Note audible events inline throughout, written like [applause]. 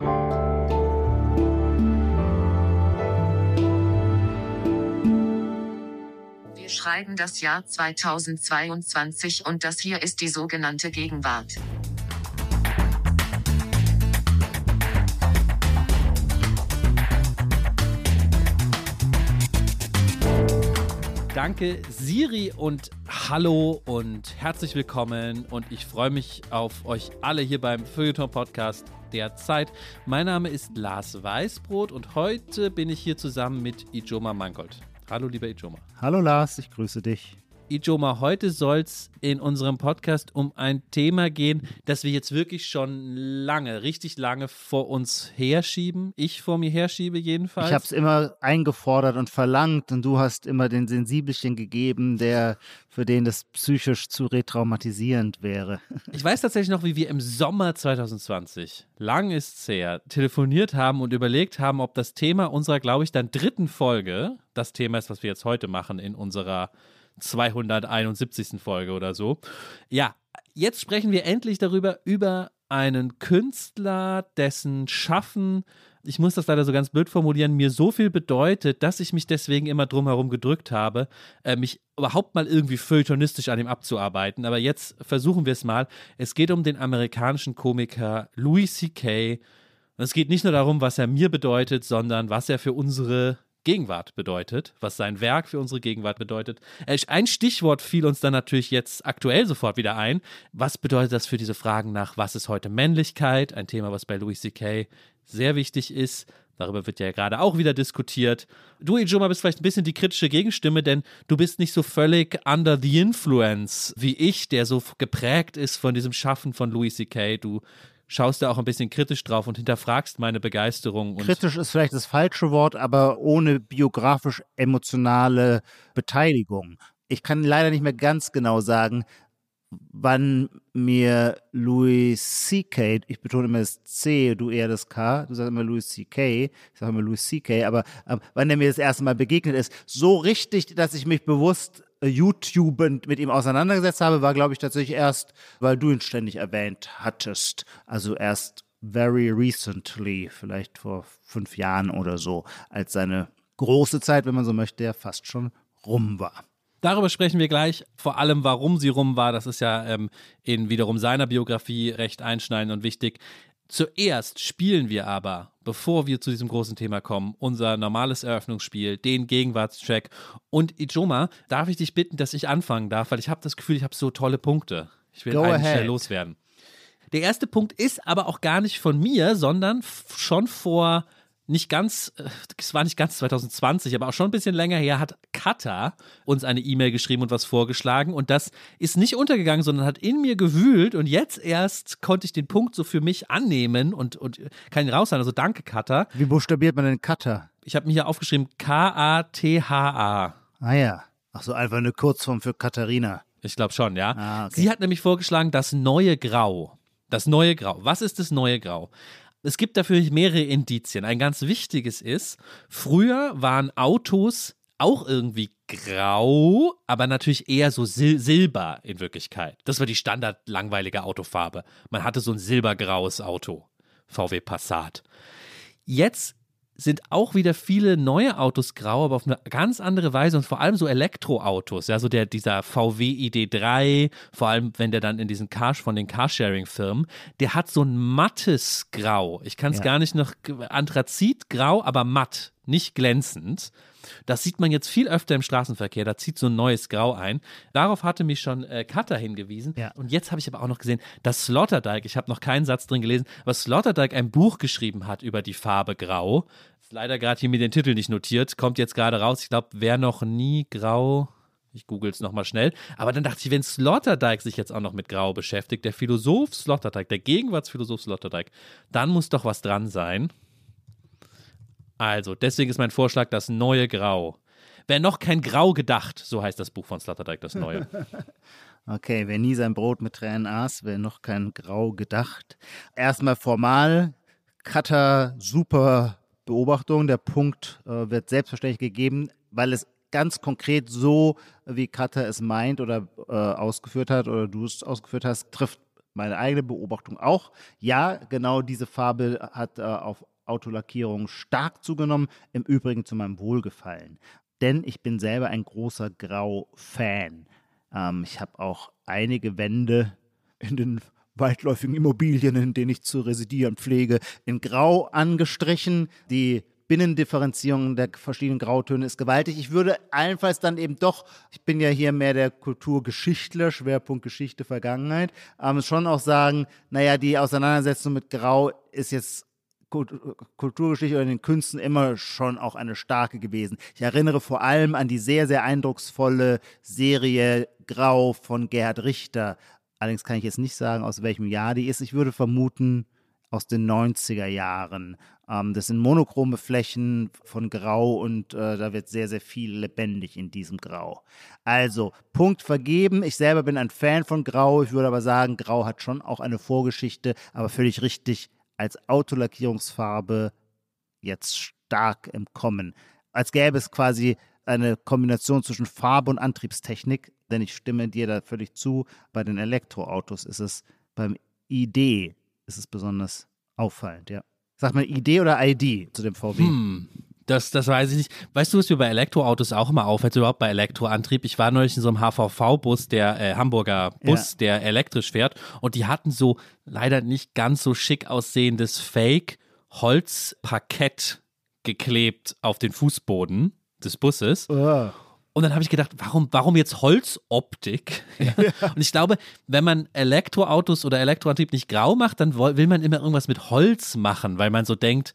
Wir schreiben das Jahr 2022 und das hier ist die sogenannte Gegenwart. Danke Siri und hallo und herzlich willkommen und ich freue mich auf euch alle hier beim Feuilleton Podcast der Zeit. Mein Name ist Lars Weißbrot und heute bin ich hier zusammen mit Ijoma Mangold. Hallo lieber Ijoma. Hallo Lars, ich grüße dich. Ijoma, heute soll es in unserem Podcast um ein Thema gehen, das wir jetzt wirklich schon lange, richtig lange vor uns herschieben. Ich vor mir herschiebe jedenfalls. Ich habe es immer eingefordert und verlangt und du hast immer den Sensibelchen gegeben, der für den das psychisch zu retraumatisierend wäre. [laughs] Ich weiß tatsächlich noch, wie wir im Sommer 2020, lang ist's her, telefoniert haben und überlegt haben, ob das Thema unserer, glaube ich, dann dritten Folge das Thema ist, was wir jetzt heute machen in unserer 271. Folge oder so. Ja, jetzt sprechen wir endlich darüber, über einen Künstler, dessen Schaffen, ich muss das leider so ganz blöd formulieren, mir so viel bedeutet, dass ich mich deswegen immer drumherum gedrückt habe, äh, mich überhaupt mal irgendwie feuilletonistisch an ihm abzuarbeiten. Aber jetzt versuchen wir es mal. Es geht um den amerikanischen Komiker Louis C.K. Und es geht nicht nur darum, was er mir bedeutet, sondern was er für unsere Gegenwart bedeutet, was sein Werk für unsere Gegenwart bedeutet. Äh, ein Stichwort fiel uns dann natürlich jetzt aktuell sofort wieder ein. Was bedeutet das für diese Fragen nach, was ist heute Männlichkeit? Ein Thema, was bei Louis C.K. sehr wichtig ist. Darüber wird ja gerade auch wieder diskutiert. Du, Ijoma, bist vielleicht ein bisschen die kritische Gegenstimme, denn du bist nicht so völlig under the influence wie ich, der so geprägt ist von diesem Schaffen von Louis C.K. Du schaust da auch ein bisschen kritisch drauf und hinterfragst meine Begeisterung. kritisch ist vielleicht das falsche Wort, aber ohne biografisch-emotionale Beteiligung. Ich kann leider nicht mehr ganz genau sagen, wann mir Louis C.K., ich betone immer das C, du eher das K, du sagst immer Louis C.K., ich sage immer Louis C.K., aber äh, wann er mir das erste Mal begegnet ist, so richtig, dass ich mich bewusst YouTubend mit ihm auseinandergesetzt habe, war, glaube ich, tatsächlich erst, weil du ihn ständig erwähnt hattest. Also erst very recently, vielleicht vor fünf Jahren oder so, als seine große Zeit, wenn man so möchte, ja fast schon rum war. Darüber sprechen wir gleich. Vor allem, warum sie rum war. Das ist ja ähm, in wiederum seiner Biografie recht einschneidend und wichtig. Zuerst spielen wir aber, bevor wir zu diesem großen Thema kommen, unser normales Eröffnungsspiel, den Gegenwartstrack. Und Ijoma, darf ich dich bitten, dass ich anfangen darf, weil ich habe das Gefühl, ich habe so tolle Punkte. Ich will Go ahead. schnell loswerden. Der erste Punkt ist aber auch gar nicht von mir, sondern schon vor nicht ganz, äh, es war nicht ganz 2020, aber auch schon ein bisschen länger her, hat Kata uns eine E-Mail geschrieben und was vorgeschlagen. Und das ist nicht untergegangen, sondern hat in mir gewühlt. Und jetzt erst konnte ich den Punkt so für mich annehmen und, und kann ihn raushauen. Also danke, Kata. Wie buchstabiert man den Cutter? Ich habe mir hier aufgeschrieben K-A-T-H-A. Ah ja. Ach so, einfach eine Kurzform für Katharina. Ich glaube schon, ja. Ah, okay. Sie hat nämlich vorgeschlagen, das neue Grau. Das neue Grau. Was ist das neue Grau? Es gibt dafür mehrere Indizien. Ein ganz wichtiges ist, früher waren Autos auch irgendwie grau, aber natürlich eher so sil silber in Wirklichkeit. Das war die standard langweilige Autofarbe. Man hatte so ein silbergraues Auto. VW Passat. Jetzt sind auch wieder viele neue Autos grau, aber auf eine ganz andere Weise und vor allem so Elektroautos, ja, so der, dieser VW ID3, vor allem wenn der dann in diesen Car, von den Carsharing-Firmen, der hat so ein mattes Grau. Ich kann es Ja. gar nicht noch, Anthrazitgrau, aber matt, nicht glänzend. Das sieht man jetzt viel öfter im Straßenverkehr, da zieht so ein neues Grau ein. Darauf hatte mich schon äh, Cutter hingewiesen. Ja. Und jetzt habe ich aber auch noch gesehen, dass Sloterdijk, ich habe noch keinen Satz drin gelesen, aber Sloterdijk ein Buch geschrieben hat über die Farbe Grau. Ist leider gerade hier mir den Titel nicht notiert, kommt jetzt gerade raus. Ich glaube, wer noch nie Grau. Ich google es nochmal schnell. Aber dann dachte ich, wenn Sloterdijk sich jetzt auch noch mit Grau beschäftigt, der Philosoph Sloterdijk, der Gegenwartsphilosoph Sloterdijk, dann muss doch was dran sein. Also, deswegen ist mein Vorschlag das neue Grau. Wer noch kein Grau gedacht, so heißt das Buch von Sloterdijk, das neue. [laughs] Okay, wer nie sein Brot mit Tränen aß, wer noch kein Grau gedacht. Erstmal formal, Cutter, super Beobachtung. Der Punkt äh, wird selbstverständlich gegeben, weil es ganz konkret so, wie Cutter es meint oder äh, ausgeführt hat oder du es ausgeführt hast, trifft meine eigene Beobachtung auch. Ja, genau diese Farbe hat äh, auf Autolackierung stark zugenommen, im Übrigen zu meinem Wohlgefallen. Denn ich bin selber ein großer Grau-Fan. Ähm, ich habe auch einige Wände in den weitläufigen Immobilien, in denen ich zu residieren pflege, in Grau angestrichen. Die Binnendifferenzierung der verschiedenen Grautöne ist gewaltig. Ich würde allenfalls dann eben doch, ich bin ja hier mehr der Kulturgeschichtler, Schwerpunkt Geschichte, Vergangenheit, ähm, schon auch sagen, naja, die Auseinandersetzung mit Grau ist jetzt Kulturgeschichte oder in den Künsten immer schon auch eine starke gewesen. Ich erinnere vor allem an die sehr, sehr eindrucksvolle Serie Grau von Gerhard Richter. Allerdings kann ich jetzt nicht sagen, aus welchem Jahr die ist. Ich würde vermuten, aus den 90er Jahren. Ähm, das sind monochrome Flächen von Grau und äh, da wird sehr, sehr viel lebendig in diesem Grau. Also, Punkt vergeben. Ich selber bin ein Fan von Grau. Ich würde aber sagen, Grau hat schon auch eine Vorgeschichte, aber völlig richtig als Autolackierungsfarbe jetzt stark im Kommen. Als gäbe es quasi eine Kombination zwischen Farbe und Antriebstechnik, denn ich stimme dir da völlig zu. Bei den Elektroautos ist es beim ID ist es besonders auffallend, ja. Sag mal ID oder ID zu dem VW? Hm, das, das weiß ich nicht. Weißt du, was mir bei Elektroautos auch immer auffällt, überhaupt bei Elektroantrieb? Ich war neulich in so einem HVV-Bus, der äh, Hamburger Bus, ja. der elektrisch fährt, und die hatten so leider nicht ganz so schick aussehendes Fake-Holzparkett geklebt auf den Fußboden des Busses. Oh. Und dann habe ich gedacht, warum, warum jetzt Holzoptik? Ja. [laughs] Und ich glaube, wenn man Elektroautos oder Elektroantrieb nicht grau macht, dann will man immer irgendwas mit Holz machen, weil man so denkt,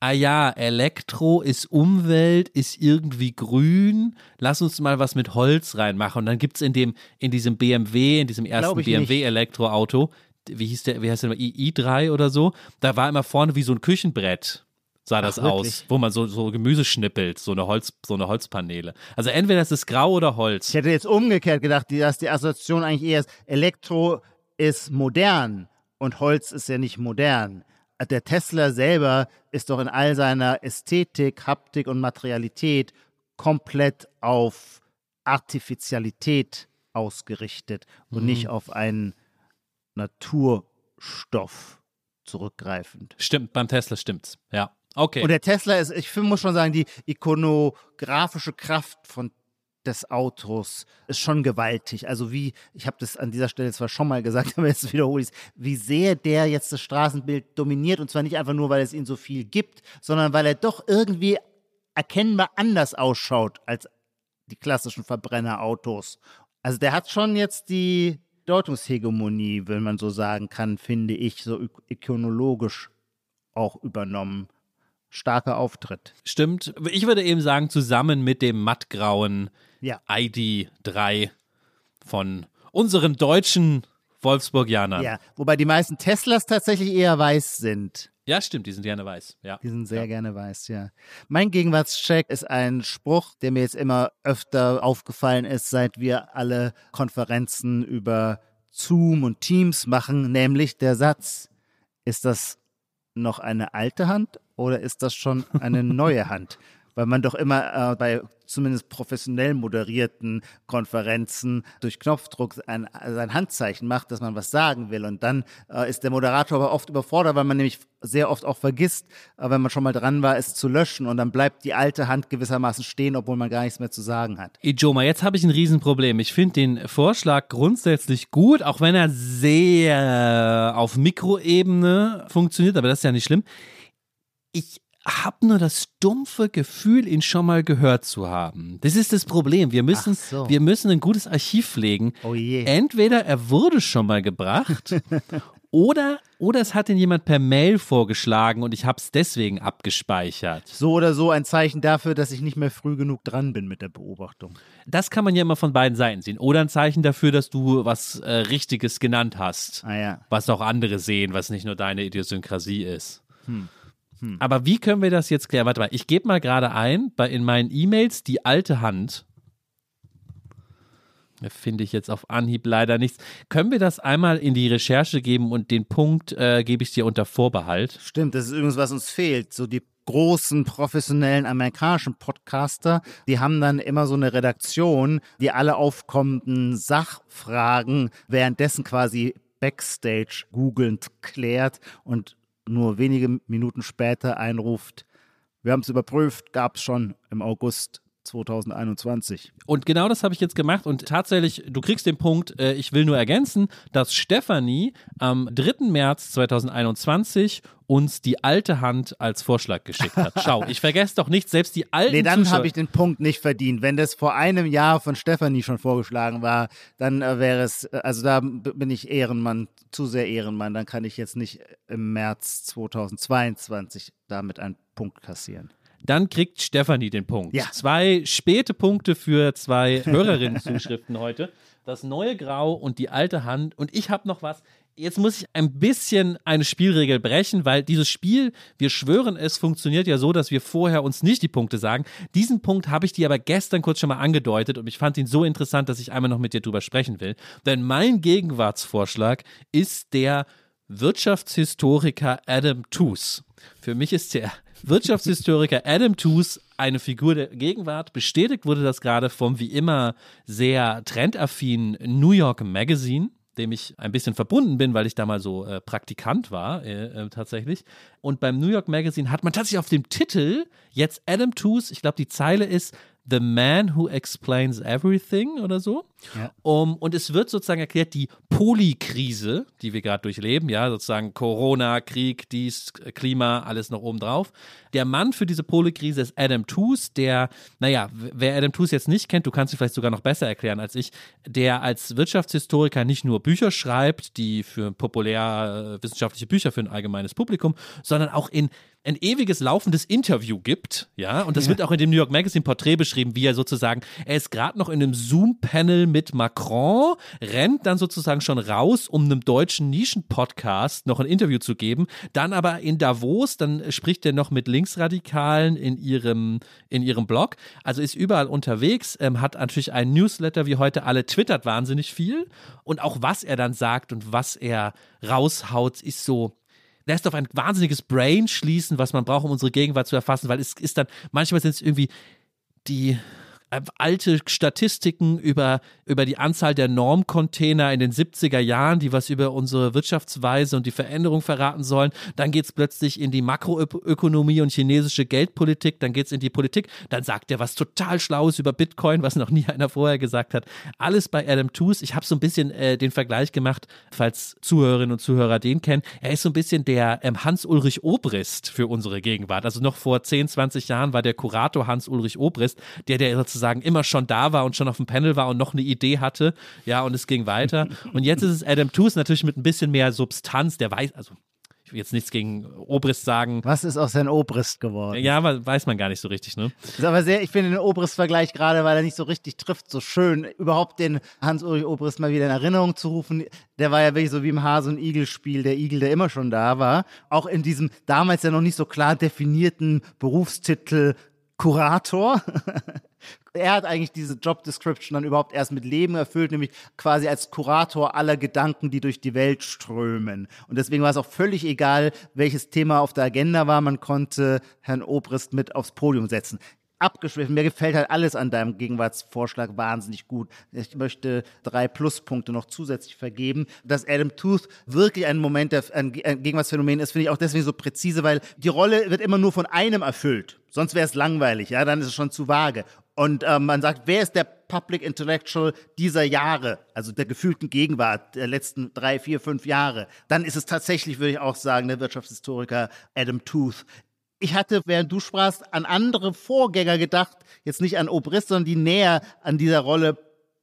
ah ja, Elektro ist Umwelt, ist irgendwie grün, lass uns mal was mit Holz reinmachen. Und dann gibt es in dem, in diesem BMW, in diesem ersten BMW-Elektroauto, wie hieß der, wie heißt der, i3 oder so, da war immer vorne wie so ein Küchenbrett sah das Ach, aus, wo man so, so Gemüse schnippelt, so eine, Holz, so eine Holzpaneele. Also entweder es ist grau oder Holz. Ich hätte jetzt umgekehrt gedacht, dass die Assoziation eigentlich eher ist, Elektro ist modern und Holz ist ja nicht modern. Der Tesla selber ist doch in all seiner Ästhetik, Haptik und Materialität komplett auf Artificialität ausgerichtet und mhm. nicht auf einen Naturstoff zurückgreifend. Stimmt, beim Tesla stimmt's, ja. Okay. Und der Tesla ist, ich muss schon sagen, die ikonografische Kraft von des Autos ist schon gewaltig. Also wie, ich habe das an dieser Stelle zwar schon mal gesagt, [laughs] aber jetzt wiederhole ich es, wie sehr der jetzt das Straßenbild dominiert und zwar nicht einfach nur, weil es ihn so viel gibt, sondern weil er doch irgendwie erkennbar anders ausschaut als die klassischen Verbrennerautos. Also der hat schon jetzt die Deutungshegemonie, wenn man so sagen kann, finde ich, so ikonologisch auch übernommen starker Auftritt. Stimmt. Ich würde eben sagen, zusammen mit dem mattgrauen ja. ID3 von unseren deutschen Wolfsburgianern. Ja, wobei die meisten Teslas tatsächlich eher weiß sind. Ja, stimmt, die sind gerne weiß. Ja. Die sind sehr ja. gerne weiß, ja. Mein Gegenwartscheck ist ein Spruch, der mir jetzt immer öfter aufgefallen ist, seit wir alle Konferenzen über Zoom und Teams machen, nämlich der Satz, ist das noch eine alte Hand oder ist das schon eine [laughs] neue Hand? Weil man doch immer äh, bei zumindest professionell moderierten Konferenzen durch Knopfdruck ein, sein Handzeichen macht, dass man was sagen will. Und dann äh, ist der Moderator aber oft überfordert, weil man nämlich sehr oft auch vergisst, äh, wenn man schon mal dran war, es zu löschen. Und dann bleibt die alte Hand gewissermaßen stehen, obwohl man gar nichts mehr zu sagen hat. Ijoma, jetzt habe ich ein Riesenproblem. Ich finde den Vorschlag grundsätzlich gut, auch wenn er sehr auf Mikroebene funktioniert, aber das ist ja nicht schlimm. Ich habe nur das dumpfe Gefühl, ihn schon mal gehört zu haben. Das ist das Problem. Wir müssen, so. wir müssen ein gutes Archiv pflegen. Oh. Entweder er wurde schon mal gebracht [laughs] oder, oder es hat ihn jemand per Mail vorgeschlagen und ich habe es deswegen abgespeichert. So oder so ein Zeichen dafür, dass ich nicht mehr früh genug dran bin mit der Beobachtung. Das kann man ja immer von beiden Seiten sehen. Oder ein Zeichen dafür, dass du was äh, Richtiges genannt hast. Ah, ja. Was auch andere sehen, was nicht nur deine Idiosynkrasie ist. Hm. Hm. Aber wie können wir das jetzt klären? Warte mal, ich gebe mal gerade ein bei, in meinen E-Mails die alte Hand. Da finde ich jetzt auf Anhieb leider nichts. Können wir das einmal in die Recherche geben und den Punkt äh, gebe ich dir unter Vorbehalt? Stimmt, das ist übrigens, was uns fehlt. So die großen professionellen amerikanischen Podcaster, die haben dann immer so eine Redaktion, die alle aufkommenden Sachfragen währenddessen quasi Backstage googelnd klärt und nur wenige Minuten später einruft, wir haben es überprüft, gab es schon im August 2021. Und genau das habe ich jetzt gemacht und tatsächlich, du kriegst den Punkt, äh, ich will nur ergänzen, dass Stefanie am 3. März 2021 uns die alte Hand als Vorschlag geschickt hat. [laughs] Schau, ich vergesse doch nicht, selbst die alten Nee, dann habe ich den Punkt nicht verdient. Wenn das vor einem Jahr von Stefanie schon vorgeschlagen war, dann äh, wäre es, äh, also da bin ich Ehrenmann, zu sehr Ehrenmann, dann kann ich jetzt nicht im März 2022 damit einen Punkt kassieren. Dann kriegt Stefanie den Punkt. Ja. Zwei späte Punkte für zwei Hörerinnen-Zuschriften [laughs] heute. Das neue Grau und die alte Hand. Und ich habe noch was. Jetzt muss ich ein bisschen eine Spielregel brechen, weil dieses Spiel, wir schwören es, funktioniert ja so, dass wir vorher uns nicht die Punkte sagen. Diesen Punkt habe ich dir aber gestern kurz schon mal angedeutet und ich fand ihn so interessant, dass ich einmal noch mit dir drüber sprechen will. Denn mein Gegenwartsvorschlag ist der Wirtschaftshistoriker Adam Tooze. Für mich ist der Wirtschaftshistoriker Adam Tooze eine Figur der Gegenwart. Bestätigt wurde das gerade vom wie immer sehr trendaffinen New York Magazine dem ich ein bisschen verbunden bin, weil ich da mal so äh, Praktikant war, äh, äh, tatsächlich. Und beim New York Magazine hat man tatsächlich auf dem Titel jetzt Adam Tooze, ich glaube, die Zeile ist The Man Who Explains Everything oder so. Ja. Um, und es wird sozusagen erklärt, die Polykrise, die wir gerade durchleben, ja, sozusagen Corona, Krieg, dies, Klima, alles noch obendrauf. Der Mann für diese Polykrise ist Adam Tooze, der, naja, wer Adam Tooze jetzt nicht kennt, du kannst ihn vielleicht sogar noch besser erklären als ich, der als Wirtschaftshistoriker nicht nur Bücher schreibt, die für populär äh, wissenschaftliche Bücher für ein allgemeines Publikum, sondern auch in ein ewiges laufendes Interview gibt, ja, und das wird auch in dem New York Magazine Porträt beschrieben, wie er sozusagen, er ist gerade noch in einem Zoom-Panel mit Macron, rennt dann sozusagen schon raus, um einem deutschen Nischen-Podcast noch ein Interview zu geben, dann aber in Davos, dann spricht er noch mit Linksradikalen in ihrem, in ihrem Blog, also ist überall unterwegs, ähm, hat natürlich einen Newsletter wie heute alle, twittert wahnsinnig viel. Und auch was er dann sagt und was er raushaut, ist so, lässt auf ein wahnsinniges Brain schließen, was man braucht, um unsere Gegenwart zu erfassen, weil es ist dann, manchmal sind es irgendwie die alte Statistiken über, über die Anzahl der Normcontainer in den 70er Jahren, die was über unsere Wirtschaftsweise und die Veränderung verraten sollen. Dann geht es plötzlich in die Makroökonomie und chinesische Geldpolitik, dann geht es in die Politik, dann sagt er was total Schlaues über Bitcoin, was noch nie einer vorher gesagt hat. Alles bei Adam Tooze. Ich habe so ein bisschen äh, den Vergleich gemacht, falls Zuhörerinnen und Zuhörer den kennen. Er ist so ein bisschen der ähm, Hans-Ulrich Obrist für unsere Gegenwart. Also noch vor 10, 20 Jahren war der Kurator Hans-Ulrich Obrist, der, der sozusagen immer schon da war und schon auf dem Panel war und noch eine Idee hatte. Ja, und es ging weiter. [laughs] Und jetzt ist es Adam Tooze natürlich mit ein bisschen mehr Substanz. Der weiß, also ich will jetzt nichts gegen Obrist sagen. Was ist aus sein Obrist geworden? Ja, aber weiß man gar nicht so richtig, ne? Ist aber sehr, ich finde den Obrist-Vergleich gerade, weil er nicht so richtig trifft, so schön, überhaupt den Hans-Ulrich Obrist mal wieder in Erinnerung zu rufen. Der war ja wirklich so wie im Hase- und Igel-Spiel, der Igel, der immer schon da war. Auch in diesem damals ja noch nicht so klar definierten Berufstitel Kurator. [laughs] er hat eigentlich diese Job Description dann überhaupt erst mit Leben erfüllt, nämlich quasi als Kurator aller Gedanken, die durch die Welt strömen. Und deswegen war es auch völlig egal, welches Thema auf der Agenda war. Man konnte Herrn Obrist mit aufs Podium setzen. Abgeschwiffen. Mir gefällt halt alles an deinem Gegenwartsvorschlag wahnsinnig gut. Ich möchte drei Pluspunkte noch zusätzlich vergeben. Dass Adam Tooth wirklich ein Moment, der, ein Ge- ein Gegenwartsphänomen ist, finde ich auch deswegen so präzise, weil die Rolle wird immer nur von einem erfüllt. Sonst wäre es langweilig, ja, dann ist es schon zu vage. Und ähm, man sagt, wer ist der Public Intellectual dieser Jahre, also der gefühlten Gegenwart der letzten drei, vier, fünf Jahre? Dann ist es tatsächlich, würde ich auch sagen, der Wirtschaftshistoriker Adam Tooth. Ich hatte, während du sprachst, an andere Vorgänger gedacht, jetzt nicht an Obrist, sondern die näher an dieser Rolle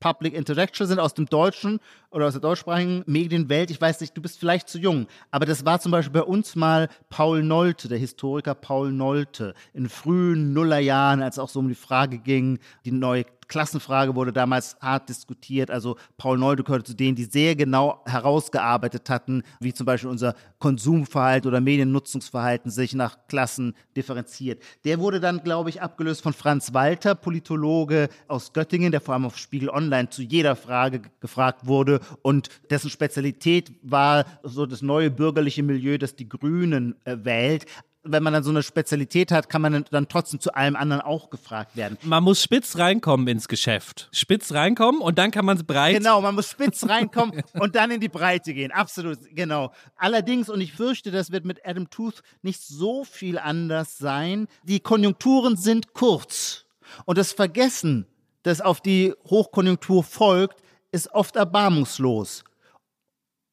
Public Intellectual sind aus dem deutschen oder aus der deutschsprachigen Medienwelt. Ich weiß nicht, du bist vielleicht zu jung, aber das war zum Beispiel bei uns mal Paul Nolte, der Historiker Paul Nolte, in frühen Nullerjahren, als auch so um die Frage ging, die neue Klassenfrage wurde damals hart diskutiert. Also Paul Nolte gehörte zu denen, die sehr genau herausgearbeitet hatten, wie zum Beispiel unser Konsumverhalten oder Mediennutzungsverhalten sich nach Klassen differenziert. Der wurde dann, glaube ich, abgelöst von Franz Walter, Politologe aus Göttingen, der vor allem auf Spiegel Online zu jeder Frage gefragt wurde und dessen Spezialität war so das neue bürgerliche Milieu, das die Grünen äh, wählt wenn man dann so eine Spezialität hat, kann man dann trotzdem zu allem anderen auch gefragt werden. Man muss spitz reinkommen ins Geschäft. Spitz reinkommen und dann kann man es breit. Genau, man muss spitz reinkommen [laughs] und dann in die Breite gehen. Absolut, genau. Allerdings, und ich fürchte, das wird mit Adam Tooth nicht so viel anders sein, die Konjunkturen sind kurz. Und das Vergessen, das auf die Hochkonjunktur folgt, ist oft erbarmungslos.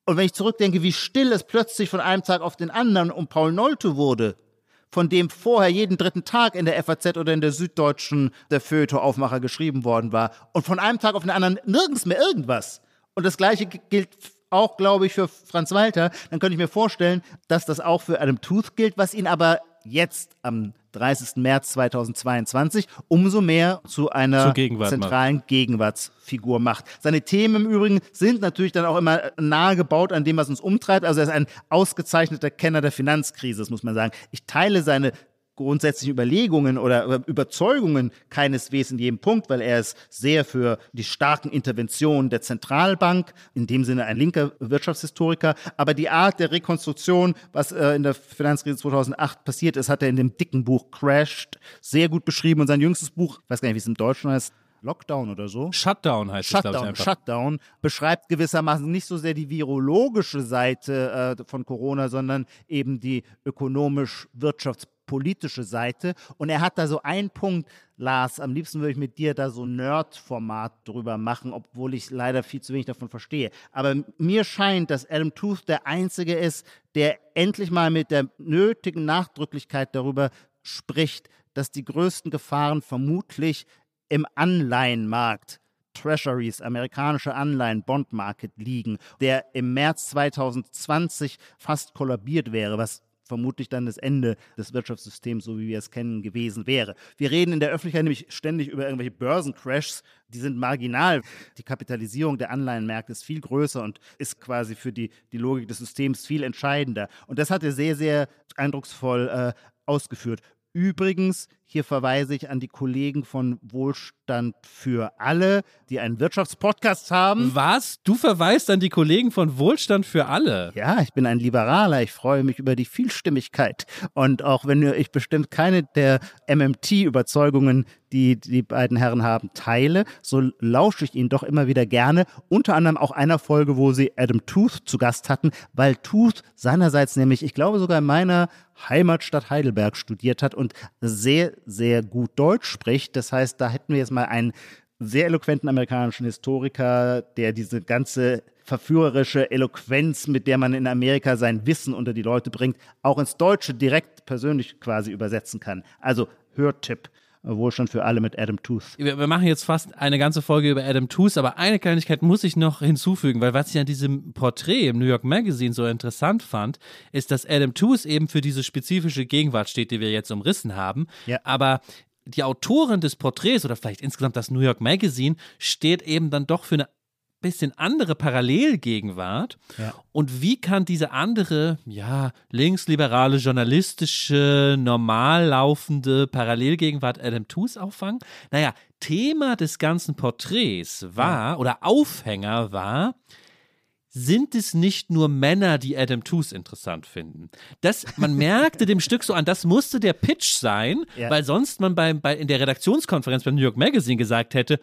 Und wenn ich zurückdenke, wie still es plötzlich von einem Tag auf den anderen um Paul Nolte wurde, von dem vorher jeden dritten Tag in der FAZ oder in der Süddeutschen der Feuilleton-Aufmacher geschrieben worden war, und von einem Tag auf den anderen nirgends mehr irgendwas. Und das Gleiche gilt auch, glaube ich, für Franz Walter. Dann könnte ich mir vorstellen, dass das auch für Adam Tooth gilt, was ihn aber jetzt am 30. März 2022 umso mehr zu einer Gegenwart zentralen macht. Gegenwartsfigur macht. Seine Themen im Übrigen sind natürlich dann auch immer nahe gebaut an dem, was uns umtreibt. Also er ist ein ausgezeichneter Kenner der Finanzkrise, das muss man sagen. Ich teile seine grundsätzlichen Überlegungen oder Überzeugungen keineswegs in jedem Punkt, weil er ist sehr für die starken Interventionen der Zentralbank, in dem Sinne ein linker Wirtschaftshistoriker. Aber die Art der Rekonstruktion, was äh, in der Finanzkrise 2008 passiert ist, hat er in dem dicken Buch Crashed sehr gut beschrieben. Und sein jüngstes Buch, ich weiß gar nicht, wie es im Deutschen heißt, Lockdown oder so. Shutdown heißt Shutdown, es, glaube ich einfach. Shutdown beschreibt gewissermaßen nicht so sehr die virologische Seite äh, von Corona, sondern eben die ökonomisch-wirtschafts politische Seite. Und er hat da so einen Punkt, Lars, am liebsten würde ich mit dir da so Nerd-Format drüber machen, obwohl ich leider viel zu wenig davon verstehe. Aber mir scheint, dass Adam Tooth der Einzige ist, der endlich mal mit der nötigen Nachdrücklichkeit darüber spricht, dass die größten Gefahren vermutlich im Anleihenmarkt Treasuries, amerikanische Anleihen, Bond Market liegen, der im März 2020 fast kollabiert wäre, was vermutlich dann das Ende des Wirtschaftssystems, so wie wir es kennen, gewesen wäre. Wir reden in der Öffentlichkeit nämlich ständig über irgendwelche Börsencrashs, die sind marginal. Die Kapitalisierung der Anleihenmärkte ist viel größer und ist quasi für die, die Logik des Systems viel entscheidender. Und das hat er sehr, sehr eindrucksvoll äh, ausgeführt. Übrigens, hier verweise ich an die Kollegen von Wohlstand für alle, die einen Wirtschaftspodcast haben. Was? Du verweist an die Kollegen von Wohlstand für alle? Ja, ich bin ein Liberaler. Ich freue mich über die Vielstimmigkeit. Und auch wenn ich bestimmt keine der MMT-Überzeugungen, die die beiden Herren haben, teile, so lausche ich ihnen doch immer wieder gerne. Unter anderem auch einer Folge, wo sie Adam Tooth zu Gast hatten, weil Tooth seinerseits nämlich, ich glaube sogar in meiner Heimatstadt Heidelberg studiert hat und sehr, sehr gut Deutsch spricht. Das heißt, da hätten wir jetzt mal einen sehr eloquenten amerikanischen Historiker, der diese ganze verführerische Eloquenz, mit der man in Amerika sein Wissen unter die Leute bringt, auch ins Deutsche direkt persönlich quasi übersetzen kann. Also Hörtipp. Wohlstand für alle mit Adam Tooth. Wir, wir, machen jetzt fast eine ganze Folge über Adam Tooth, aber eine Kleinigkeit muss ich noch hinzufügen, weil was ich an diesem Porträt im New York Magazine so interessant fand, ist, dass Adam Tooth eben für diese spezifische Gegenwart steht, die wir jetzt umrissen haben. Ja. Aber die Autorin des Porträts oder vielleicht insgesamt das New York Magazine steht eben dann doch für eine bisschen andere Parallelgegenwart. Ja. Und wie kann diese andere, ja, linksliberale, journalistische, normal laufende Parallelgegenwart Adam Tooze auffangen? Naja, Thema des ganzen Porträts war, ja. oder Aufhänger war, sind es nicht nur Männer, die Adam Tooze interessant finden. Das, man merkte dem Stück so an, das musste der Pitch sein, ja. weil sonst man bei, bei, in der Redaktionskonferenz beim New York Magazine gesagt hätte,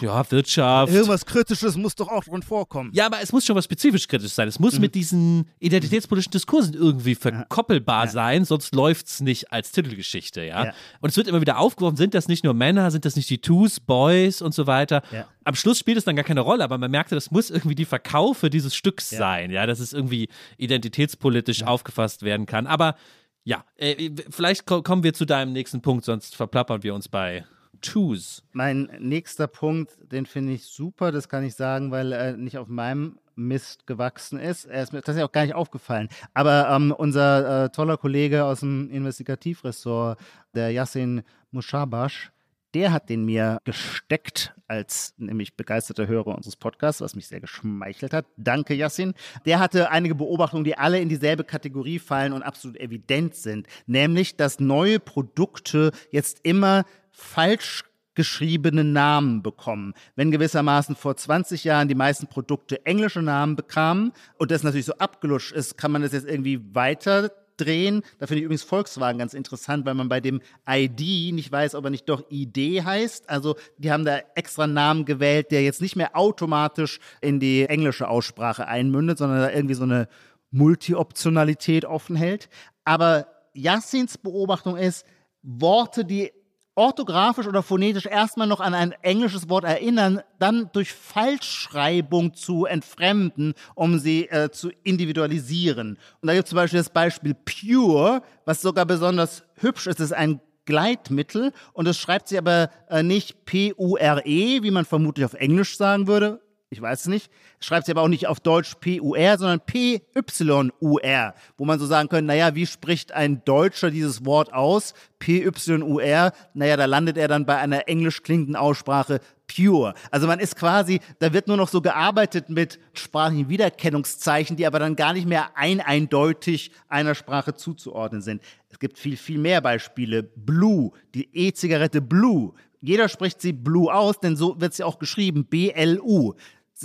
ja, Wirtschaft. Irgendwas Kritisches muss doch auch drin vorkommen. Ja, aber es muss schon was spezifisch kritisch sein. Es muss mhm. mit diesen identitätspolitischen Diskursen irgendwie verkoppelbar ja. sein, sonst läuft es nicht als Titelgeschichte, ja? ja? Und es wird immer wieder aufgeworfen, sind das nicht nur Männer, sind das nicht die Twos, Boys und so weiter. Ja. Am Schluss spielt es dann gar keine Rolle, aber man merkte, das muss irgendwie die Verkaufe dieses Stücks sein, ja, dass es irgendwie identitätspolitisch aufgefasst werden kann. Aber ja, äh, vielleicht kommen wir zu deinem nächsten Punkt, sonst verplappern wir uns bei Twos. Mein nächster Punkt, den finde ich super, das kann ich sagen, weil er nicht auf meinem Mist gewachsen ist. Er ist mir tatsächlich auch gar nicht aufgefallen. Aber ähm, unser äh, toller Kollege aus dem Investigativressort, der Yassin Mushabash, der hat den mir gesteckt als nämlich begeisterter Hörer unseres Podcasts, was mich sehr geschmeichelt hat. Danke, Yassin. Der hatte einige Beobachtungen, die alle in dieselbe Kategorie fallen und absolut evident sind. Nämlich, dass neue Produkte jetzt immer falsch geschriebene Namen bekommen. Wenn gewissermaßen vor 20 Jahren die meisten Produkte englische Namen bekamen und das natürlich so abgelutscht ist, kann man das jetzt irgendwie weiter drehen. Da finde ich übrigens Volkswagen ganz interessant, weil man bei dem ID nicht weiß, ob er nicht doch ID heißt. Also die haben da extra einen Namen gewählt, der jetzt nicht mehr automatisch in die englische Aussprache einmündet, sondern da irgendwie so eine Multi-Optionalität offen hält. Aber Yassins Beobachtung ist, Worte, die orthografisch oder phonetisch erstmal noch an ein englisches Wort erinnern, dann durch Falschschreibung zu entfremden, um sie äh, zu individualisieren. Und da gibt es zum Beispiel das Beispiel Pure, was sogar besonders hübsch ist. Es ist ein Gleitmittel und es schreibt sich aber äh, nicht P-U-R-E, wie man vermutlich auf Englisch sagen würde, ich weiß es nicht, schreibt sie aber auch nicht auf Deutsch P-U-R, sondern P-Y-U-R, wo man so sagen könnte, naja, wie spricht ein Deutscher dieses Wort aus? P-Y-U-R, naja, da landet er dann bei einer englisch klingenden Aussprache pure. Also man ist quasi, da wird nur noch so gearbeitet mit sprachlichen Wiedererkennungszeichen, die aber dann gar nicht mehr ein eindeutig einer Sprache zuzuordnen sind. Es gibt viel, viel mehr Beispiele. Blue, die E-Zigarette Blue. Jeder spricht sie Blue aus, denn so wird sie auch geschrieben, B-L-U.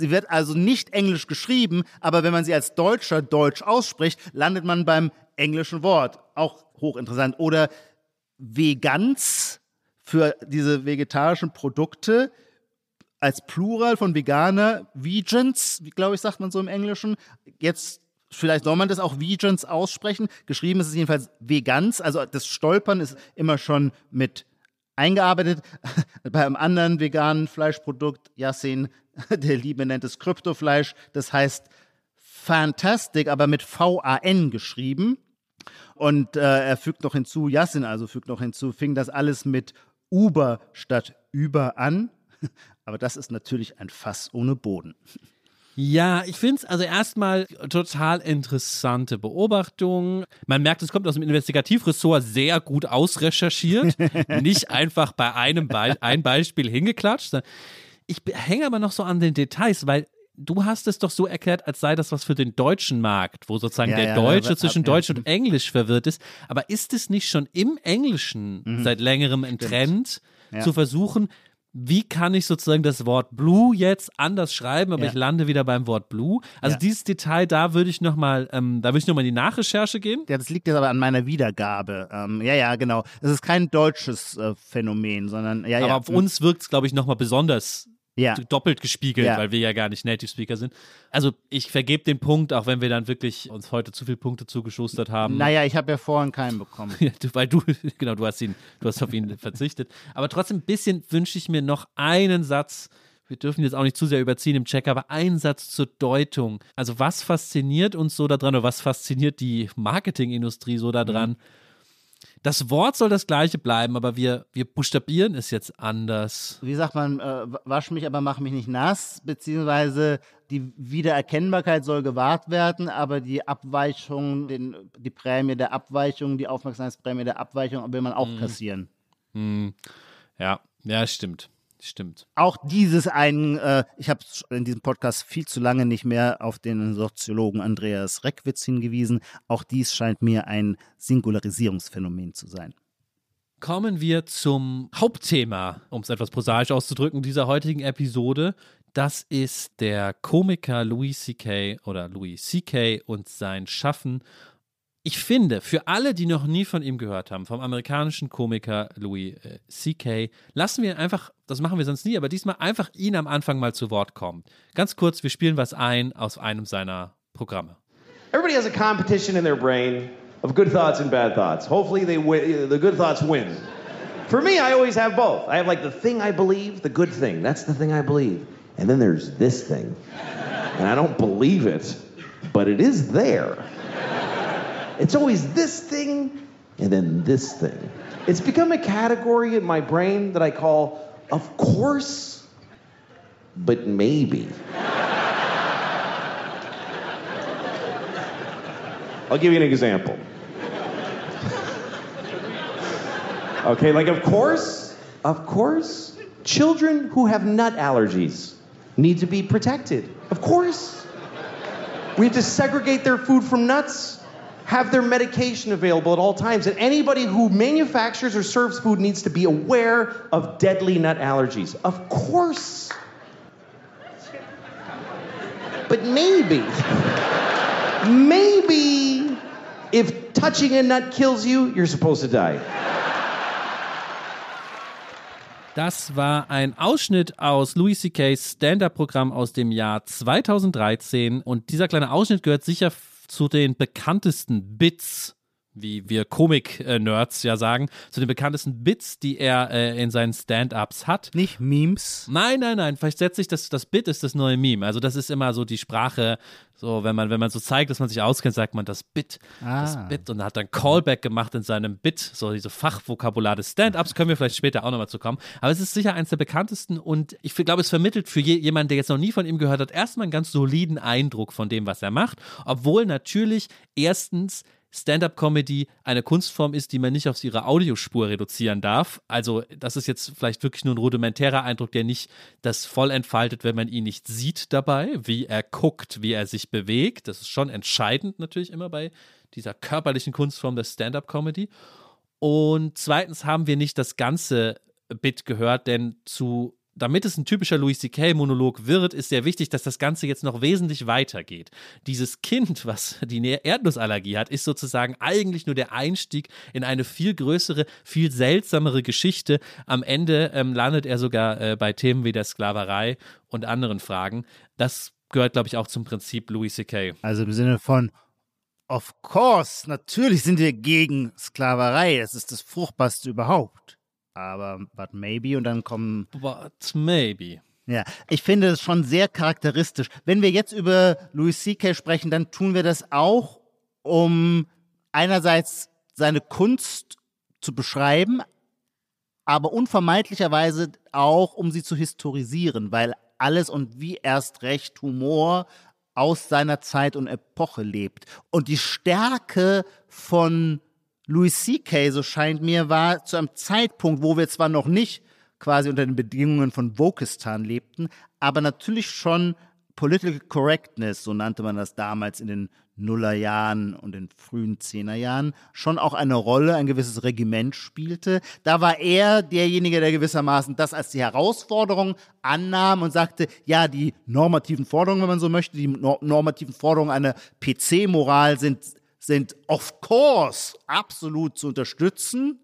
Sie wird also nicht englisch geschrieben, aber wenn man sie als Deutscher deutsch ausspricht, landet man beim englischen Wort. Auch hochinteressant. Oder Vegans für diese vegetarischen Produkte als Plural von Veganer, Vegans, glaube ich, sagt man so im Englischen. Jetzt Vielleicht soll man das auch Vegans aussprechen. Geschrieben ist es jedenfalls Vegans. Also das Stolpern ist immer schon mit eingearbeitet. [laughs] Bei einem anderen veganen Fleischprodukt, Yassin, [laughs] der Liebe nennt es Kryptofleisch. Das heißt Fantastic, aber mit V-A-N geschrieben. Und äh, er fügt noch hinzu, Yassin also fügt noch hinzu, fing das alles mit Uber statt über an. [laughs] Aber das ist natürlich ein Fass ohne Boden. Ja, ich finde es also erstmal total interessante Beobachtung. Man merkt, es kommt aus dem Investigativressort sehr gut ausrecherchiert. [laughs] Nicht einfach bei einem Be ein Beispiel hingeklatscht. Ich hänge aber noch so an den Details, weil du hast es doch so erklärt, als sei das was für den deutschen Markt, wo sozusagen ja, der ja, Deutsche zwischen Deutsch und Englisch verwirrt ist. Aber ist es nicht schon im Englischen mhm. seit längerem ein Trend, ja. zu versuchen, wie kann ich sozusagen das Wort Blue jetzt anders schreiben, aber ja. ich lande wieder beim Wort Blue. Also ja. dieses Detail, da würde ich nochmal, ähm, da würde ich nochmal in die Nachrecherche gehen. Ja, das liegt jetzt aber an meiner Wiedergabe. Ähm, ja, ja, genau. Es ist kein deutsches äh, Phänomen, sondern ja, aber ja. auf uns wirkt es, glaube ich, nochmal besonders ja. doppelt gespiegelt, ja. weil wir ja gar nicht Native Speaker sind. Also ich vergebe den Punkt, auch wenn wir dann wirklich uns heute zu viele Punkte zugeschustert haben. Naja, ich habe ja vorhin keinen bekommen. [laughs] weil du, [laughs] genau, du hast ihn, du hast auf ihn [laughs] verzichtet. Aber trotzdem ein bisschen wünsche ich mir noch einen Satz. Wir dürfen jetzt auch nicht zu sehr überziehen im Check, aber einen Satz zur Deutung. Also was fasziniert uns so daran oder was fasziniert die Marketingindustrie so daran? Mhm das Wort soll das gleiche bleiben, aber wir, wir buchstabieren es jetzt anders. Wie sagt man, äh, wasch mich, aber mach mich nicht nass, beziehungsweise die Wiedererkennbarkeit soll gewahrt werden, aber die Abweichung, den, die Prämie der Abweichung, die Aufmerksamkeitsprämie der Abweichung will man auch mhm. kassieren. Mhm. Ja, ja, stimmt. Stimmt. Auch dieses einen, äh, ich habe in diesem Podcast viel zu lange nicht mehr auf den Soziologen Andreas Reckwitz hingewiesen. Auch dies scheint mir ein Singularisierungsphänomen zu sein. Kommen wir zum Hauptthema, um es etwas prosaisch auszudrücken, dieser heutigen Episode. Das ist der Komiker Louis C.K. oder Louis C.K. und sein Schaffen ich finde, für alle, die noch nie von ihm gehört haben, vom amerikanischen Komiker Louis äh, C.K., lassen wir einfach, das machen wir sonst nie, aber diesmal einfach ihn am Anfang mal zu Wort kommen. Ganz kurz, wir spielen was ein aus einem seiner Programme. Everybody has a competition in their brain of good thoughts and bad thoughts. Hopefully they the good thoughts win. For me, I always have both. I have like the thing I believe, the good thing. That's the thing I believe. And then there's this thing. And I don't believe it, but it is there. It's always this thing and then this thing. It's become a category in my brain that I call, of course, but maybe. I'll give you an example. Okay, like, of course, of course, children who have nut allergies need to be protected. Of course. We have to segregate their food from nuts have their medication available at all times. And anybody who manufactures or serves food needs to be aware of deadly nut allergies. Of course. But maybe, maybe if touching a nut kills you, you're supposed to die. Das war ein Ausschnitt aus Louis C.K.'s Stand-Up-Programm aus dem Jahr 2013 und dieser kleine Ausschnitt gehört sicher zu den bekanntesten Bits wie wir Komik-Nerds ja sagen, zu den bekanntesten Bits, die er äh, in seinen Stand-Ups hat. Nicht Memes? Nein, nein, nein. Vielleicht setzt sich das, das Bit ist das neue Meme. Also das ist immer so die Sprache, so wenn man, wenn man so zeigt, dass man sich auskennt, sagt man das Bit, Ah. das Bit und hat dann Callback gemacht in seinem Bit, so diese Fachvokabular des Stand-Ups, können wir vielleicht später auch nochmal zu kommen. Aber es ist sicher eines der bekanntesten und ich glaube, es vermittelt für je, jemanden, der jetzt noch nie von ihm gehört hat, erstmal einen ganz soliden Eindruck von dem, was er macht, obwohl natürlich erstens Stand-up-Comedy eine Kunstform ist, die man nicht auf ihre Audiospur reduzieren darf. Also das ist jetzt vielleicht wirklich nur ein rudimentärer Eindruck, der nicht das voll entfaltet, wenn man ihn nicht sieht dabei, wie er guckt, wie er sich bewegt. Das ist schon entscheidend natürlich immer bei dieser körperlichen Kunstform der Stand-up-Comedy. Und zweitens haben wir nicht das ganze Bit gehört, denn zu damit es ein typischer Louis C.K.-Monolog wird, ist sehr wichtig, dass das Ganze jetzt noch wesentlich weitergeht. Dieses Kind, was die Erdnussallergie hat, ist sozusagen eigentlich nur der Einstieg in eine viel größere, viel seltsamere Geschichte. Am Ende ähm, landet er sogar äh, bei Themen wie der Sklaverei und anderen Fragen. Das gehört, glaube ich, auch zum Prinzip Louis C.K. Also im Sinne von, of course, natürlich sind wir gegen Sklaverei. Das ist das Fruchtbarste überhaupt. Aber, but maybe, und dann kommen But maybe. Ja, ich finde es schon sehr charakteristisch. Wenn wir jetzt über Louis C.K. sprechen, dann tun wir das auch, um einerseits seine Kunst zu beschreiben, aber unvermeidlicherweise auch, um sie zu historisieren, weil alles und wie erst recht Humor aus seiner Zeit und Epoche lebt. Und die Stärke von Louis C.K., so scheint mir, war zu einem Zeitpunkt, wo wir zwar noch nicht quasi unter den Bedingungen von Wokistan lebten, aber natürlich schon Political Correctness, so nannte man das damals in den Nullerjahren und den frühen Zehnerjahren, schon auch eine Rolle, ein gewisses Regiment spielte. Da war er derjenige, der gewissermaßen das als die Herausforderung annahm und sagte, ja, die normativen Forderungen, wenn man so möchte, die no normativen Forderungen einer PC-Moral sind sind of course absolut zu unterstützen.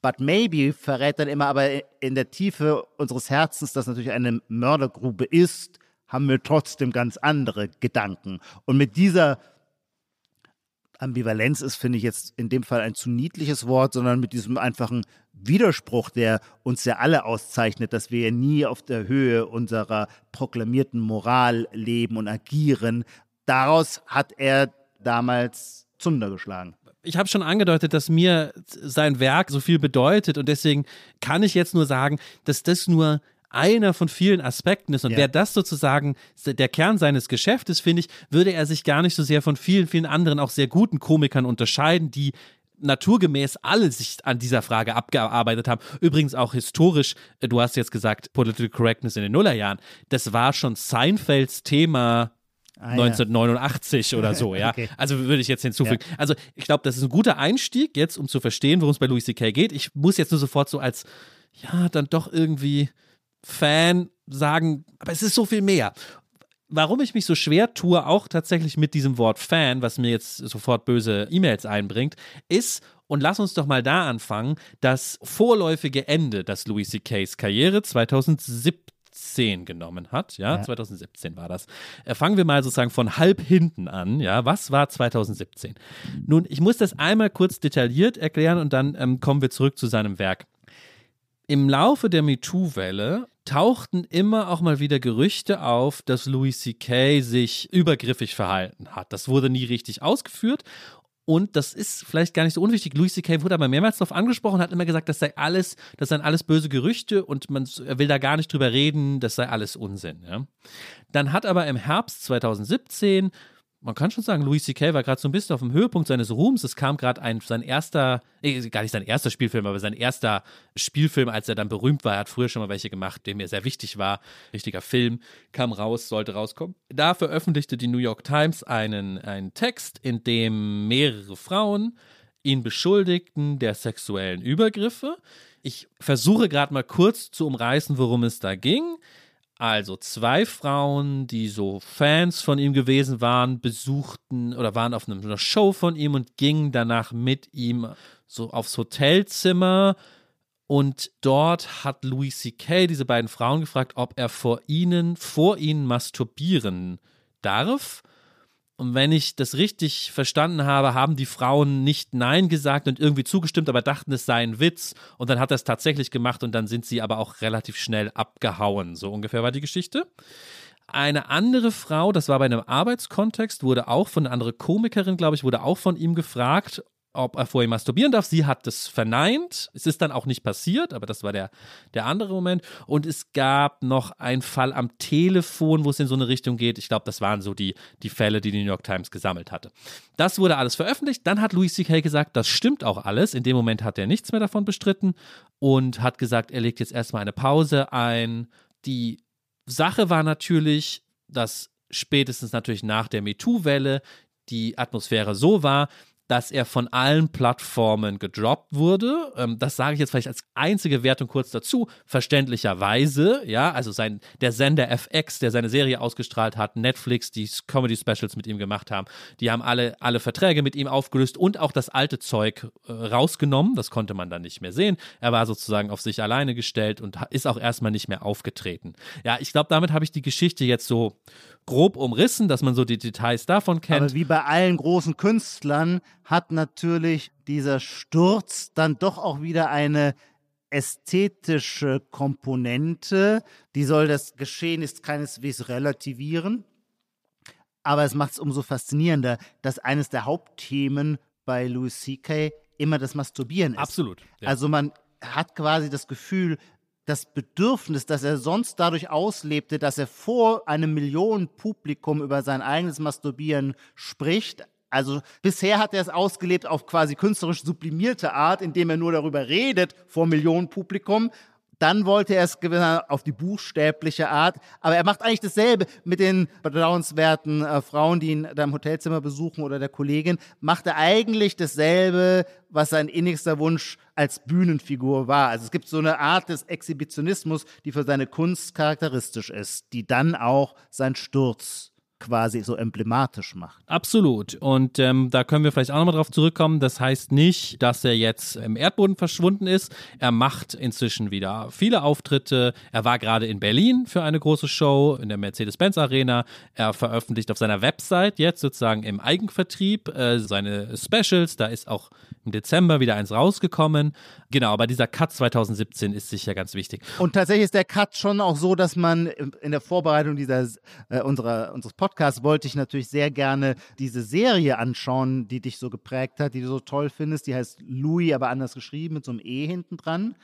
But maybe verrät dann immer aber in der Tiefe unseres Herzens, dass natürlich eine Mördergrube ist, haben wir trotzdem ganz andere Gedanken. Und mit dieser Ambivalenz ist, finde ich jetzt in dem Fall ein zu niedliches Wort, sondern mit diesem einfachen Widerspruch, der uns ja alle auszeichnet, dass wir ja nie auf der Höhe unserer proklamierten Moral leben und agieren. Daraus hat er damals Zunder geschlagen. Ich habe schon angedeutet, dass mir sein Werk so viel bedeutet und deswegen kann ich jetzt nur sagen, dass das nur einer von vielen Aspekten ist. Und Ja. wäre das sozusagen der Kern seines Geschäftes, finde ich, würde er sich gar nicht so sehr von vielen, vielen anderen, auch sehr guten Komikern unterscheiden, die naturgemäß alle sich an dieser Frage abgearbeitet haben. Übrigens auch historisch, äh, du hast jetzt gesagt, Political Correctness in den Nullerjahren, das war schon Seinfelds Thema Ah, ja. 1989 oder so, [laughs] ja. Okay. Also würde ich jetzt hinzufügen. Also ich glaube, das ist ein guter Einstieg jetzt, um zu verstehen, worum es bei Louis C.K. geht. Ich muss jetzt nur sofort so als, ja, dann doch irgendwie Fan sagen, aber es ist so viel mehr. Warum ich mich so schwer tue, auch tatsächlich mit diesem Wort Fan, was mir jetzt sofort böse E-Mails einbringt, ist, und lass uns doch mal da anfangen, das vorläufige Ende, das Louis C.K.'s Karriere 2017 genommen hat. Ja, Ja. 2017 war das. Äh, fangen wir mal sozusagen von halb hinten an. Ja, was war 2017? Nun, ich muss das einmal kurz detailliert erklären und dann ähm, kommen wir zurück zu seinem Werk. Im Laufe der MeToo-Welle tauchten immer auch mal wieder Gerüchte auf, dass Louis C.K. sich übergriffig verhalten hat. Das wurde nie richtig ausgeführt. Und das ist vielleicht gar nicht so unwichtig. Louis C.K. wurde aber mehrmals darauf angesprochen, hat immer gesagt, das sei alles, das seien alles böse Gerüchte und man will da gar nicht drüber reden, das sei alles Unsinn. Ja. Dann hat aber im Herbst 2017 man kann schon sagen, Louis C.K. war gerade so ein bisschen auf dem Höhepunkt seines Ruhms. Es kam gerade ein sein erster, eh, gar nicht sein erster Spielfilm, aber sein erster Spielfilm, als er dann berühmt war. Er hat früher schon mal welche gemacht, der mir sehr wichtig war. Richtiger Film, kam raus, sollte rauskommen. Da veröffentlichte die New York Times einen, einen Text, in dem mehrere Frauen ihn beschuldigten der sexuellen Übergriffe. Ich versuche gerade mal kurz zu umreißen, worum es da ging. Also zwei Frauen, die so Fans von ihm gewesen waren, besuchten oder waren auf einer Show von ihm und gingen danach mit ihm so aufs Hotelzimmer. Und dort hat Louis C.K. diese beiden Frauen gefragt, ob er vor ihnen, vor ihnen masturbieren darf. Und wenn ich das richtig verstanden habe, haben die Frauen nicht Nein gesagt und irgendwie zugestimmt, aber dachten, es sei ein Witz. Und dann hat er es tatsächlich gemacht und dann sind sie aber auch relativ schnell abgehauen. So ungefähr war die Geschichte. Eine andere Frau, das war bei einem Arbeitskontext, wurde auch von einer anderen Komikerin, glaube ich, wurde auch von ihm gefragt, ob er vor ihm masturbieren darf. Sie hat das verneint. Es ist dann auch nicht passiert, aber das war der, der andere Moment. Und es gab noch einen Fall am Telefon, wo es in so eine Richtung geht. Ich glaube, das waren so die, die Fälle, die die New York Times gesammelt hatte. Das wurde alles veröffentlicht. Dann hat Louis C.K. gesagt, das stimmt auch alles. In dem Moment hat er nichts mehr davon bestritten und hat gesagt, er legt jetzt erstmal eine Pause ein. Die Sache war natürlich, dass spätestens natürlich nach der MeToo-Welle die Atmosphäre so war, dass er von allen Plattformen gedroppt wurde. Ähm, das sage ich jetzt vielleicht als einzige Wertung kurz dazu. Verständlicherweise, ja, also sein, der Sender FX, der seine Serie ausgestrahlt hat, Netflix, die Comedy-Specials mit ihm gemacht haben, die haben alle, alle Verträge mit ihm aufgelöst und auch das alte Zeug äh, rausgenommen. Das konnte man dann nicht mehr sehen. Er war sozusagen auf sich alleine gestellt und ist auch erstmal nicht mehr aufgetreten. Ja, ich glaube, damit habe ich die Geschichte jetzt so grob umrissen, dass man so die Details davon kennt. Aber wie bei allen großen Künstlern hat natürlich dieser Sturz dann doch auch wieder eine ästhetische Komponente. Die soll das Geschehen ist keineswegs relativieren. Aber es macht es umso faszinierender, dass eines der Hauptthemen bei Louis C.K. immer das Masturbieren ist. Absolut. Ja. Also man hat quasi das Gefühl, das Bedürfnis, das er sonst dadurch auslebte, dass er vor einem Millionenpublikum über sein eigenes Masturbieren spricht. Also bisher hat er es ausgelebt auf quasi künstlerisch sublimierte Art, indem er nur darüber redet vor Millionenpublikum. Dann wollte er es auf die buchstäbliche Art. Aber er macht eigentlich dasselbe mit den bedauernswerten äh, Frauen, die ihn da im Hotelzimmer besuchen oder der Kollegin. Macht er eigentlich dasselbe, was sein innigster Wunsch als Bühnenfigur war. Also es gibt so eine Art des Exhibitionismus, die für seine Kunst charakteristisch ist, die dann auch sein Sturz quasi so emblematisch macht. Absolut. Und ähm, da können wir vielleicht auch nochmal drauf zurückkommen. Das heißt nicht, dass er jetzt im Erdboden verschwunden ist. Er macht inzwischen wieder viele Auftritte. Er war gerade in Berlin für eine große Show in der Mercedes-Benz Arena. Er veröffentlicht auf seiner Website jetzt sozusagen im Eigenvertrieb äh, seine Specials. Da ist auch im Dezember wieder eins rausgekommen. Genau, aber dieser Cut 2017 ist sicher ganz wichtig. Und tatsächlich ist der Cut schon auch so, dass man in der Vorbereitung dieser, äh, unserer, unseres Podcasts wollte ich natürlich sehr gerne diese Serie anschauen, die dich so geprägt hat, die du so toll findest. Die heißt Louis, aber anders geschrieben, mit so einem E hinten dran.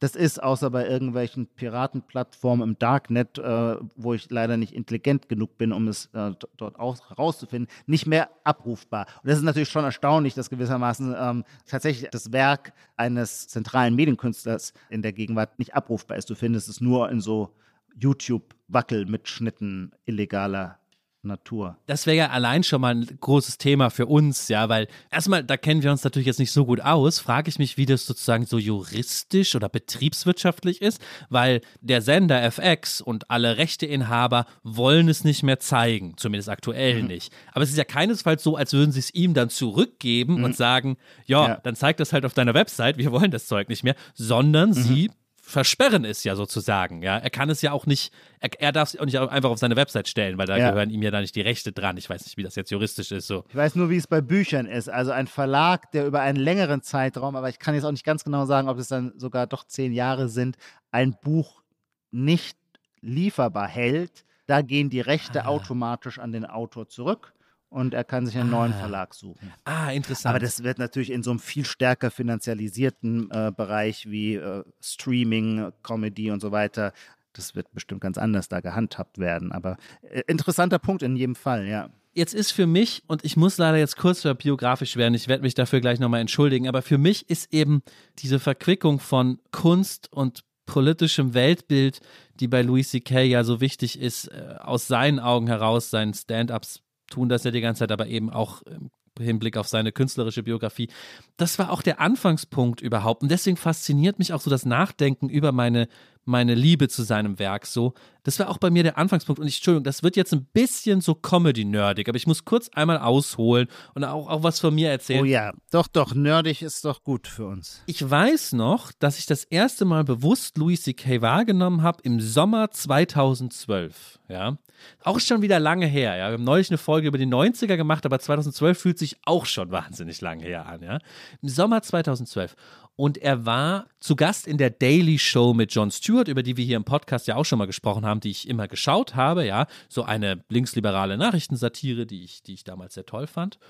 Das ist außer bei irgendwelchen Piratenplattformen im Darknet, äh, wo ich leider nicht intelligent genug bin, um es äh, dort herauszufinden, nicht mehr abrufbar. Und das ist natürlich schon erstaunlich, dass gewissermaßen ähm, tatsächlich das Werk eines zentralen Medienkünstlers in der Gegenwart nicht abrufbar ist. Du findest es nur in so YouTube-Wackelmitschnitten illegaler Natur. Das wäre ja allein schon mal ein großes Thema für uns, ja, weil erstmal, da kennen wir uns natürlich jetzt nicht so gut aus, frage ich mich, wie das sozusagen so juristisch oder betriebswirtschaftlich ist, weil der Sender FX und alle Rechteinhaber wollen es nicht mehr zeigen, zumindest aktuell mhm. nicht. Aber es ist ja keinesfalls so, als würden sie es ihm dann zurückgeben mhm. und sagen, ja, ja, dann zeig das halt auf deiner Website, wir wollen das Zeug nicht mehr, sondern mhm. sie versperren es ja sozusagen. Ja, er kann es ja auch nicht, er, er darf es auch nicht einfach auf seine Website stellen, weil da ja. gehören ihm ja da nicht die Rechte dran. Ich weiß nicht, wie das jetzt juristisch ist. So. Ich weiß nur, wie es bei Büchern ist. Also ein Verlag, der über einen längeren Zeitraum, aber ich kann jetzt auch nicht ganz genau sagen, ob es dann sogar doch zehn Jahre sind, ein Buch nicht lieferbar hält. Da gehen die Rechte ah. automatisch an den Autor zurück und er kann sich einen ah. neuen Verlag suchen. Ah, interessant. Aber das wird natürlich in so einem viel stärker finanzialisierten äh, Bereich wie äh, Streaming, Comedy und so weiter. Das wird bestimmt ganz anders da gehandhabt werden. Aber äh, interessanter Punkt in jedem Fall, ja. Jetzt ist für mich, und ich muss leider jetzt kurz biografisch werden, ich werde mich dafür gleich nochmal entschuldigen, aber für mich ist eben diese Verquickung von Kunst und politischem Weltbild, die bei Louis C.K. ja so wichtig ist, äh, aus seinen Augen heraus, seinen Stand-ups tun das ja die ganze Zeit, aber eben auch im Hinblick auf seine künstlerische Biografie. Das war auch der Anfangspunkt überhaupt. Und deswegen fasziniert mich auch so das Nachdenken über meine, meine Liebe zu seinem Werk so. Das war auch bei mir der Anfangspunkt. Und ich, Entschuldigung, das wird jetzt ein bisschen so Comedy-nerdig, aber ich muss kurz einmal ausholen und auch, auch was von mir erzählen. Oh ja, doch, doch, nerdig ist doch gut für uns. Ich weiß noch, dass ich das erste Mal bewusst Louis C.K. wahrgenommen habe im Sommer 2012. Ja. Auch schon wieder lange her. Ja. Wir haben neulich eine Folge über die 90er gemacht, aber 2012 fühlt sich auch schon wahnsinnig lange her an. Ja. Im Sommer 2012 und er war zu Gast in der Daily Show mit Jon Stewart, über die wir hier im Podcast ja auch schon mal gesprochen haben, die ich immer geschaut habe, ja, so eine linksliberale Nachrichtensatire, die ich, die ich damals sehr toll fand.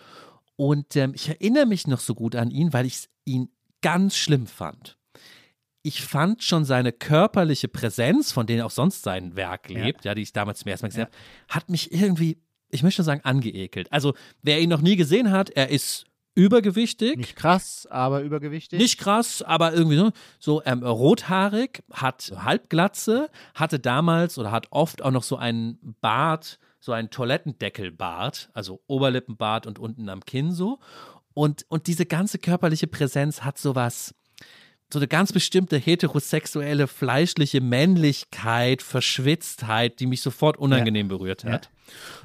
Und ähm, ich erinnere mich noch so gut an ihn, weil ich ihn ganz schlimm fand. Ich fand schon seine körperliche Präsenz, von denen auch sonst sein Werk lebt, ja, ja die ich damals zum ersten Mal gesehen ja. habe, hat mich irgendwie ich möchte sagen, angeekelt. Also, wer ihn noch nie gesehen hat, er ist übergewichtig. Nicht krass, aber übergewichtig. Nicht krass, aber irgendwie so, so ähm, rothaarig, hat Halbglatze, hatte damals oder hat oft auch noch so einen Bart, so einen Toilettendeckelbart, also Oberlippenbart und unten am Kinn so. Und, und diese ganze körperliche Präsenz hat sowas, so eine ganz bestimmte heterosexuelle, fleischliche Männlichkeit, Verschwitztheit, die mich sofort unangenehm ja. berührt hat. Ja.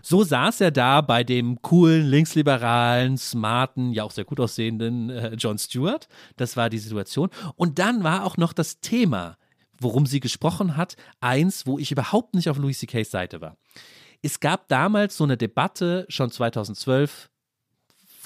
So saß er da bei dem coolen, linksliberalen, smarten, ja auch sehr gut aussehenden äh, John Stewart. Das war die Situation. Und dann war auch noch das Thema, worum sie gesprochen hat, eins, wo ich überhaupt nicht auf Louis C.K.'s Seite war. Es gab damals so eine Debatte, schon 2012,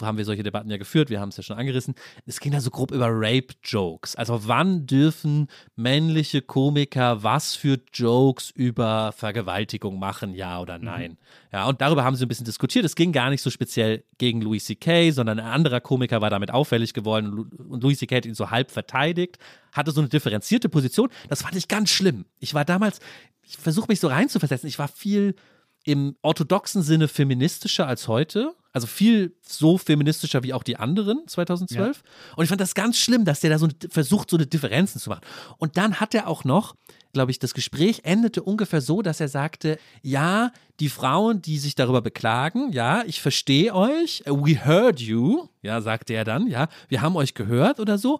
haben wir solche Debatten ja geführt, wir haben es ja schon angerissen. Es ging da so grob über Rape-Jokes. Also wann dürfen männliche Komiker was für Jokes über Vergewaltigung machen, ja oder mhm. nein? Mhm. Ja, und darüber haben sie ein bisschen diskutiert. Es ging gar nicht so speziell gegen Louis C.K., sondern ein anderer Komiker war damit auffällig geworden und Louis C.K. hat ihn so halb verteidigt, hatte so eine differenzierte Position. Das fand ich ganz schlimm. Ich war damals, ich versuche mich so reinzuversetzen, ich war viel im orthodoxen Sinne feministischer als heute. Also viel so feministischer wie auch die anderen 2012. Ja. Und ich fand das ganz schlimm, dass der da so versucht, so eine Differenzen zu machen. Und dann hat er auch noch, glaube ich, das Gespräch endete ungefähr so, dass er sagte, ja, die Frauen, die sich darüber beklagen, ja, ich verstehe euch, we heard you, ja, sagte er dann, ja, wir haben euch gehört oder so.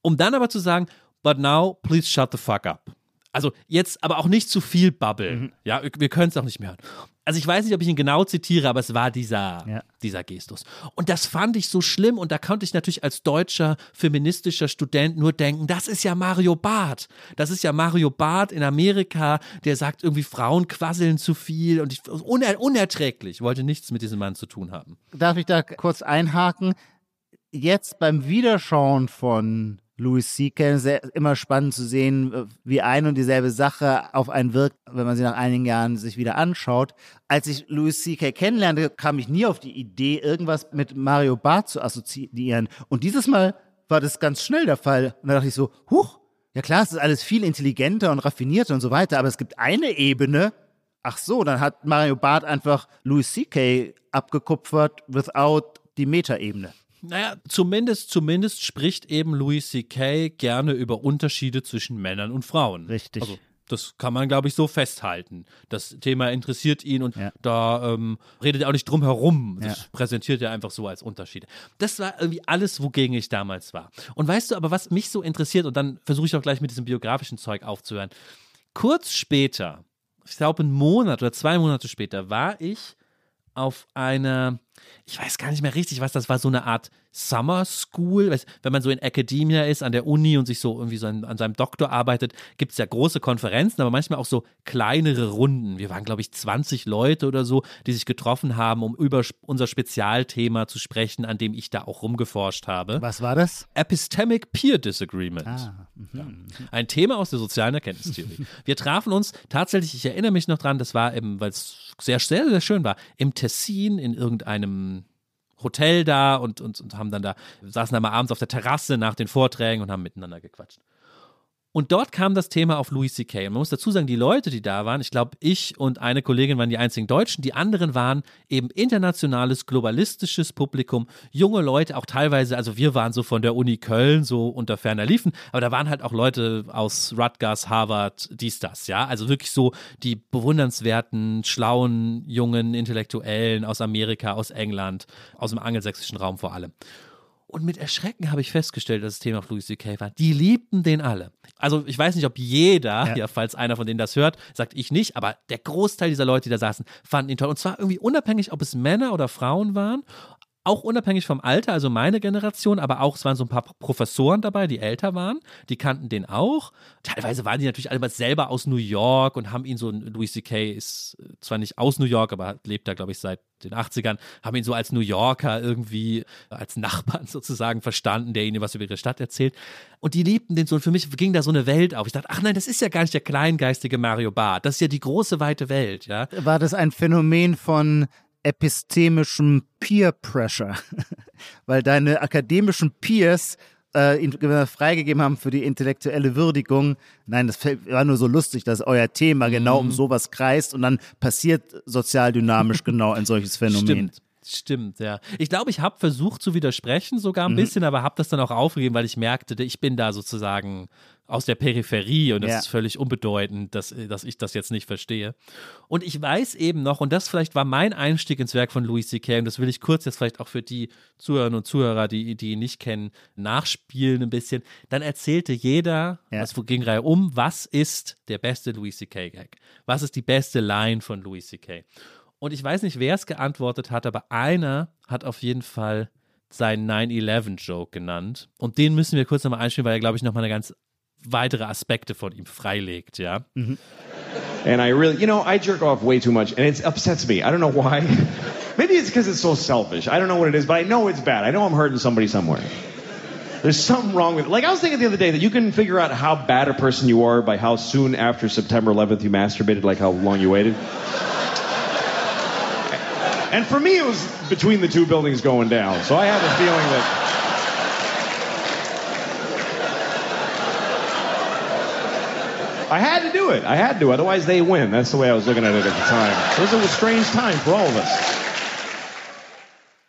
Um dann aber zu sagen, but now please shut the fuck up. Also jetzt aber auch nicht zu viel babbeln. Mhm. Ja, wir können es auch nicht mehr hören. Also ich weiß nicht, ob ich ihn genau zitiere, aber es war dieser, ja. dieser Gestus. Und das fand ich so schlimm und da konnte ich natürlich als deutscher feministischer Student nur denken, das ist ja Mario Barth. Das ist ja Mario Barth in Amerika, der sagt irgendwie Frauen quasseln zu viel und ich, uner, unerträglich. Ich wollte nichts mit diesem Mann zu tun haben. Darf ich da kurz einhaken? Jetzt beim Wiederschauen von Louis C.K. immer spannend zu sehen, äh, wie ein und dieselbe Sache auf einen wirkt, wenn man sie nach einigen Jahren sich wieder anschaut. Als ich Louis C.K. kennenlernte, kam ich nie auf die Idee, irgendwas mit Mario Barth zu assoziieren. Und dieses Mal war das ganz schnell der Fall. Und da dachte ich so, huch, ja klar, es ist alles viel intelligenter und raffinierter und so weiter, aber es gibt eine Ebene, ach so, dann hat Mario Barth einfach Louis C.K. abgekupfert without die Metaebene. Naja, zumindest, zumindest spricht eben Louis C.K. gerne über Unterschiede zwischen Männern und Frauen. Richtig. Also, das kann man, glaube ich, so festhalten. Das Thema interessiert ihn und ja. da ähm, redet er auch nicht drum herum. Das ja. präsentiert er einfach so als Unterschiede. Das war irgendwie alles, wogegen ich damals war. Und weißt du aber, was mich so interessiert, und dann versuche ich auch gleich mit diesem biografischen Zeug aufzuhören. Kurz später, ich glaube, einen Monat oder zwei Monate später, war ich auf einer ich weiß gar nicht mehr richtig, was das war, so eine Art Summer School. Wenn man so in Academia ist, an der Uni und sich so irgendwie so an, an seinem Doktor arbeitet, gibt es ja große Konferenzen, aber manchmal auch so kleinere Runden. Wir waren, glaube ich, 20 Leute oder so, die sich getroffen haben, um über unser Spezialthema zu sprechen, an dem ich da auch rumgeforscht habe. Was war das? Epistemic Peer Disagreement. Ah, ja. Mhm. Ein Thema aus der sozialen Erkenntnistheorie. Wir trafen uns tatsächlich, ich erinnere mich noch dran, das war eben, weil es sehr, sehr, sehr schön war, im Tessin in irgendeinem Hotel da und, und, und haben dann da, saßen da mal abends auf der Terrasse nach den Vorträgen und haben miteinander gequatscht. Und dort kam das Thema auf Louis C.K. Und man muss dazu sagen, die Leute, die da waren, ich glaube, ich und eine Kollegin waren die einzigen Deutschen, die anderen waren eben internationales, globalistisches Publikum, junge Leute, auch teilweise, also wir waren so von der Uni Köln, so unter ferner Liefen, aber da waren halt auch Leute aus Rutgers, Harvard, dies, das, ja. Also wirklich so die bewundernswerten, schlauen, jungen Intellektuellen aus Amerika, aus England, aus dem angelsächsischen Raum vor allem. Und mit Erschrecken habe ich festgestellt, dass das Thema Louis C.K. war. Die liebten den alle. Also ich weiß nicht, ob jeder, ja. ja. falls einer von denen das hört, sagt ich nicht, aber der Großteil dieser Leute, die da saßen, fanden ihn toll. Und zwar irgendwie unabhängig, ob es Männer oder Frauen waren auch unabhängig vom Alter, also meine Generation, aber auch, es waren so ein paar Professoren dabei, die älter waren, die kannten den auch. Teilweise waren die natürlich alle selber aus New York und haben ihn so, Louis C.K. ist zwar nicht aus New York, aber lebt da, glaube ich, seit den 80ern, haben ihn so als New Yorker irgendwie, als Nachbarn [laughs] sozusagen verstanden, der ihnen was über ihre Stadt erzählt. Und die liebten den so. Und für mich ging da so eine Welt auf. Ich dachte, ach nein, das ist ja gar nicht der kleingeistige Mario Barth. Das ist ja die große, weite Welt, ja. War das ein Phänomen von epistemischem Peer Pressure, [laughs] weil deine akademischen Peers äh, freigegeben haben für die intellektuelle Würdigung. Nein, das war nur so lustig, dass euer Thema genau mhm. um sowas kreist und dann passiert sozialdynamisch [laughs] genau ein solches Phänomen. Stimmt. Stimmt, ja. Ich glaube, ich habe versucht zu widersprechen, sogar ein mhm. bisschen, aber habe das dann auch aufgegeben, weil ich merkte, ich bin da sozusagen aus der Peripherie und das ja. ist völlig unbedeutend, dass, dass ich das jetzt nicht verstehe. Und ich weiß eben noch, und das vielleicht war mein Einstieg ins Werk von Louis C.K., und das will ich kurz jetzt vielleicht auch für die Zuhörerinnen und Zuhörer, die, die ihn nicht kennen, nachspielen ein bisschen. Dann erzählte jeder, ja. es ging Reihe um, was ist der beste Louis C.K.-Gag? Was ist die beste Line von Louis C.K.? Und ich weiß nicht, wer es geantwortet hat, aber einer hat auf jeden Fall seinen 9-11-Joke genannt. Und den müssen wir kurz nochmal einspielen, weil er, glaube ich, nochmal eine ganz weitere Aspekte von ihm freilegt, ja. Mhm. And I really, you know, I jerk off way too much, and it upsets me. I don't know why. [laughs] Maybe it's because it's so selfish. I don't know what it is, but I know it's bad. I know I'm hurting somebody somewhere. There's something wrong with it. Like I was thinking the other day that you can figure out how bad a person you are by how soon after September 11th you masturbated, like how long you waited. And for me, it was between the two buildings going down. So I have a feeling that I had to do it. I had to. Otherwise, they win. That's the way I was looking at it at the time. It was a strange time for all of us.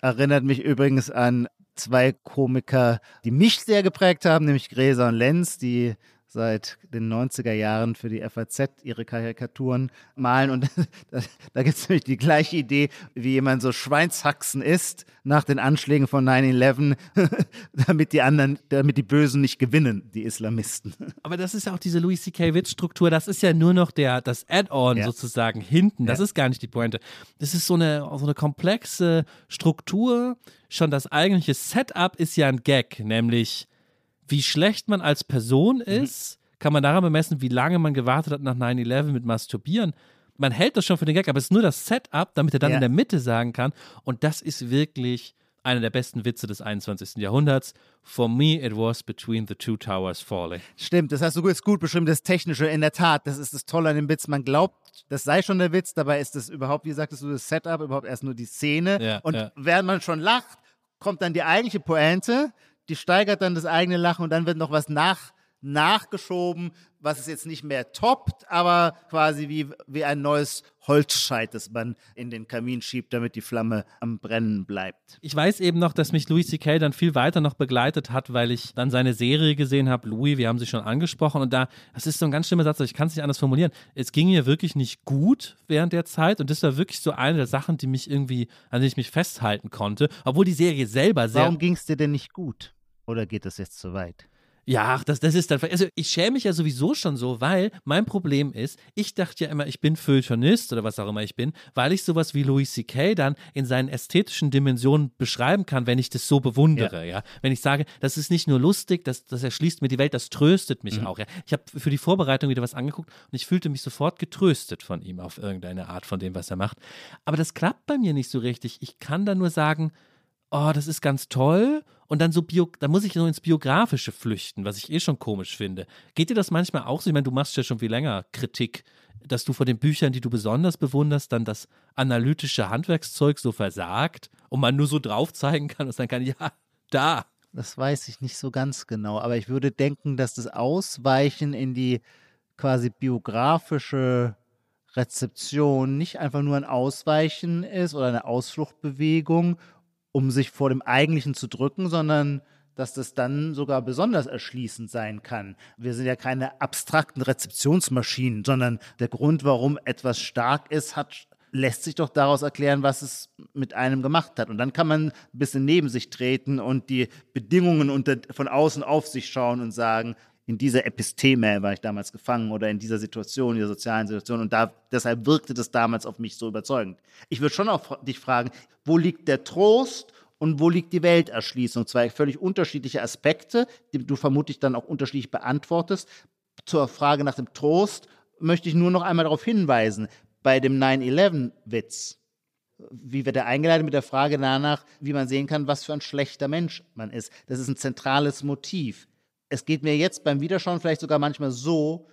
Erinnert mich übrigens an zwei Komiker, die mich sehr geprägt haben, nämlich Gräser und Lenz, die seit den 90er Jahren für die FAZ ihre Karikaturen malen. Und [laughs] da, da gibt es nämlich die gleiche Idee, wie jemand so Schweinshaxen isst nach den Anschlägen von 9-11, [laughs] damit die anderen, damit die Bösen nicht gewinnen, die Islamisten. [laughs] Aber das ist ja auch diese Louis C.K. Witz-Struktur, das ist ja nur noch der, das Add-on ja. sozusagen hinten. Das ja. ist gar nicht die Pointe. Das ist so eine, so eine komplexe Struktur. Schon das eigentliche Setup ist ja ein Gag, nämlich wie schlecht man als Person mhm. ist, mhm. kann man daran bemessen, wie lange man gewartet hat nach 9-11 mit Masturbieren. Man hält das schon für den Gag, aber es ist nur das Setup, damit er dann ja. in der Mitte sagen kann. Und das ist wirklich einer der besten Witze des 21. Jahrhunderts. For me, it was between the two towers falling. Stimmt, das hast du jetzt gut beschrieben, das Technische. In der Tat, das ist das Tolle an dem Witz. Man glaubt, das sei schon der Witz, dabei ist das überhaupt, wie sagtest du, das Setup, überhaupt erst nur die Szene. Ja, und ja. während man schon lacht, kommt dann die eigentliche Pointe die steigert dann das eigene Lachen und dann wird noch was nach, nachgeschoben, was es jetzt nicht mehr toppt, aber quasi wie, wie ein neues Holzscheit, das man in den Kamin schiebt, damit die Flamme am Brennen bleibt. Ich weiß eben noch, dass mich Louis C.K. dann viel weiter noch begleitet hat, weil ich dann seine Serie gesehen habe, Louis, wir haben sie schon angesprochen und da, das ist so ein ganz schlimmer Satz, ich kann es nicht anders formulieren. Es ging mir wirklich nicht gut während der Zeit und das war wirklich so eine der Sachen, die mich irgendwie, an denen ich mich festhalten konnte, obwohl die Serie selber sehr... Warum ging es dir denn nicht gut? Oder geht das jetzt zu weit? Ja, das, das ist dann. Also, ich schäme mich ja sowieso schon so, weil mein Problem ist, ich dachte ja immer, ich bin Feuilletonist oder was auch immer ich bin, weil ich sowas wie Louis C.K. dann in seinen ästhetischen Dimensionen beschreiben kann, wenn ich das so bewundere. Ja. ja? Wenn ich sage, das ist nicht nur lustig, das, das erschließt mir die Welt, das tröstet mich mhm. auch. Ja? Ich habe für die Vorbereitung wieder was angeguckt und ich fühlte mich sofort getröstet von ihm auf irgendeine Art von dem, was er macht. Aber das klappt bei mir nicht so richtig. Ich kann da nur sagen, oh, das ist ganz toll. Und dann so Bio, da muss ich nur ins Biografische flüchten, was ich eh schon komisch finde. Geht dir das manchmal auch so? Ich meine, du machst ja schon viel länger Kritik, dass du von den Büchern, die du besonders bewunderst, dann das analytische Handwerkszeug so versagt und man nur so drauf zeigen kann und sagen kann, ja, da. Das weiß ich nicht so ganz genau, aber ich würde denken, dass das Ausweichen in die quasi biografische Rezeption nicht einfach nur ein Ausweichen ist oder eine Ausfluchtbewegung um sich vor dem Eigentlichen zu drücken, sondern dass das dann sogar besonders erschließend sein kann. Wir sind ja keine abstrakten Rezeptionsmaschinen, sondern der Grund, warum etwas stark ist, hat lässt sich doch daraus erklären, was es mit einem gemacht hat. Und dann kann man ein bisschen neben sich treten und die Bedingungen unter, von außen auf sich schauen und sagen, in dieser Episteme war ich damals gefangen oder in dieser Situation, dieser sozialen Situation. Und da, deshalb wirkte das damals auf mich so überzeugend. Ich würde schon auch dich fragen, wo liegt der Trost und wo liegt die Welterschließung? Zwei völlig unterschiedliche Aspekte, die du vermutlich dann auch unterschiedlich beantwortest. Zur Frage nach dem Trost möchte ich nur noch einmal darauf hinweisen, bei dem 9-11-Witz, wie wird er eingeleitet mit der Frage danach, wie man sehen kann, was für ein schlechter Mensch man ist. Das ist ein zentrales Motiv es geht mir jetzt beim Wiederschauen vielleicht sogar manchmal so,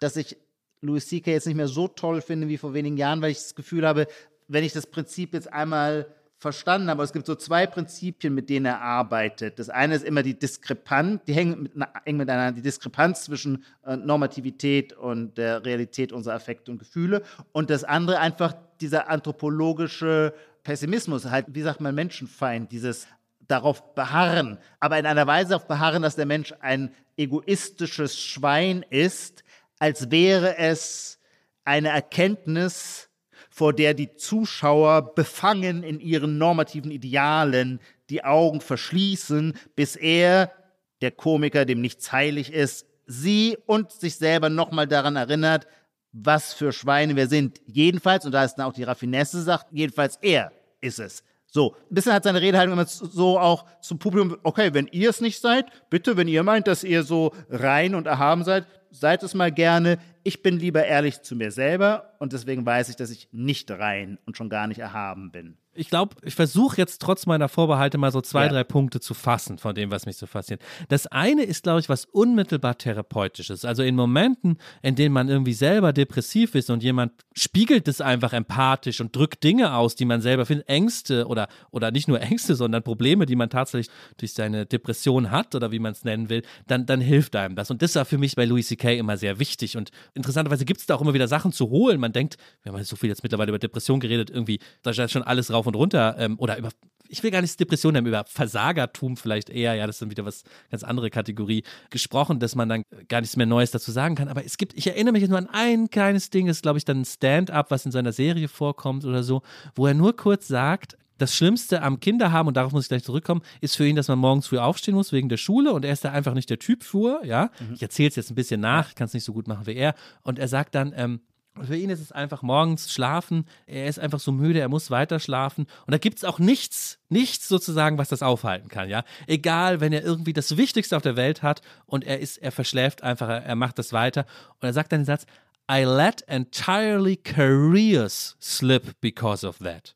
dass ich Louis C.K. jetzt nicht mehr so toll finde wie vor wenigen Jahren, weil ich das Gefühl habe, wenn ich das Prinzip jetzt einmal verstanden habe, es gibt so zwei Prinzipien, mit denen er arbeitet. Das eine ist immer die Diskrepanz, die hängen mit, eng miteinander, die Diskrepanz zwischen äh, Normativität und der Realität unserer Affekte und Gefühle. Und das andere einfach dieser anthropologische Pessimismus, halt, wie sagt man, Menschenfeind, dieses darauf beharren, aber in einer Weise auf beharren, dass der Mensch ein egoistisches Schwein ist, als wäre es eine Erkenntnis, vor der die Zuschauer befangen in ihren normativen Idealen die Augen verschließen, bis er, der Komiker, dem nichts heilig ist, sie und sich selber nochmal daran erinnert, was für Schweine wir sind. Jedenfalls, und da ist dann auch die Raffinesse sagt, jedenfalls er ist es. So, ein bisschen hat seine Redehaltung immer so auch zum Publikum, okay, wenn ihr es nicht seid, bitte, wenn ihr meint, dass ihr so rein und erhaben seid, seid es mal gerne. Ich bin lieber ehrlich zu mir selber und deswegen weiß ich, dass ich nicht rein und schon gar nicht erhaben bin ich glaube, ich versuche jetzt trotz meiner Vorbehalte mal so zwei, ja. drei Punkte zu fassen von dem, was mich so fasziniert. Das eine ist, glaube ich, was unmittelbar therapeutisches. Also in Momenten, in denen man irgendwie selber depressiv ist und jemand spiegelt es einfach empathisch und drückt Dinge aus, die man selber findet, Ängste oder, oder nicht nur [laughs] Ängste, sondern Probleme, die man tatsächlich durch seine Depression hat oder wie man es nennen will, dann, dann hilft einem das. Und das war für mich bei Louis C.K. immer sehr wichtig. Und interessanterweise gibt es da auch immer wieder Sachen zu holen. Man denkt, wir haben so viel jetzt mittlerweile über Depression geredet, irgendwie, da ist schon alles rauf und runter ähm, oder über ich will gar nicht Depression haben, über Versagertum vielleicht eher, ja, das ist dann wieder was ganz andere Kategorie gesprochen, dass man dann gar nichts mehr Neues dazu sagen kann. Aber es gibt, ich erinnere mich jetzt nur an ein kleines Ding, ist, glaube ich, dann ein Stand-up, was in seiner Serie vorkommt oder so, wo er nur kurz sagt, das Schlimmste am Kinderhaben, und darauf muss ich gleich zurückkommen, ist für ihn, dass man morgens früh aufstehen muss wegen der Schule und er ist da einfach nicht der Typ für, ja. Mhm. Ich erzähle es jetzt ein bisschen nach, ich kann es nicht so gut machen wie er. Und er sagt dann, ähm, für ihn ist es einfach morgens schlafen. Er ist einfach so müde, er muss weiter schlafen. Und da gibt es auch nichts, nichts sozusagen, was das aufhalten kann, ja. Egal, wenn er irgendwie das Wichtigste auf der Welt hat und er ist, er verschläft einfach, er macht das weiter. Und er sagt dann den Satz, I let entirely careers slip because of that.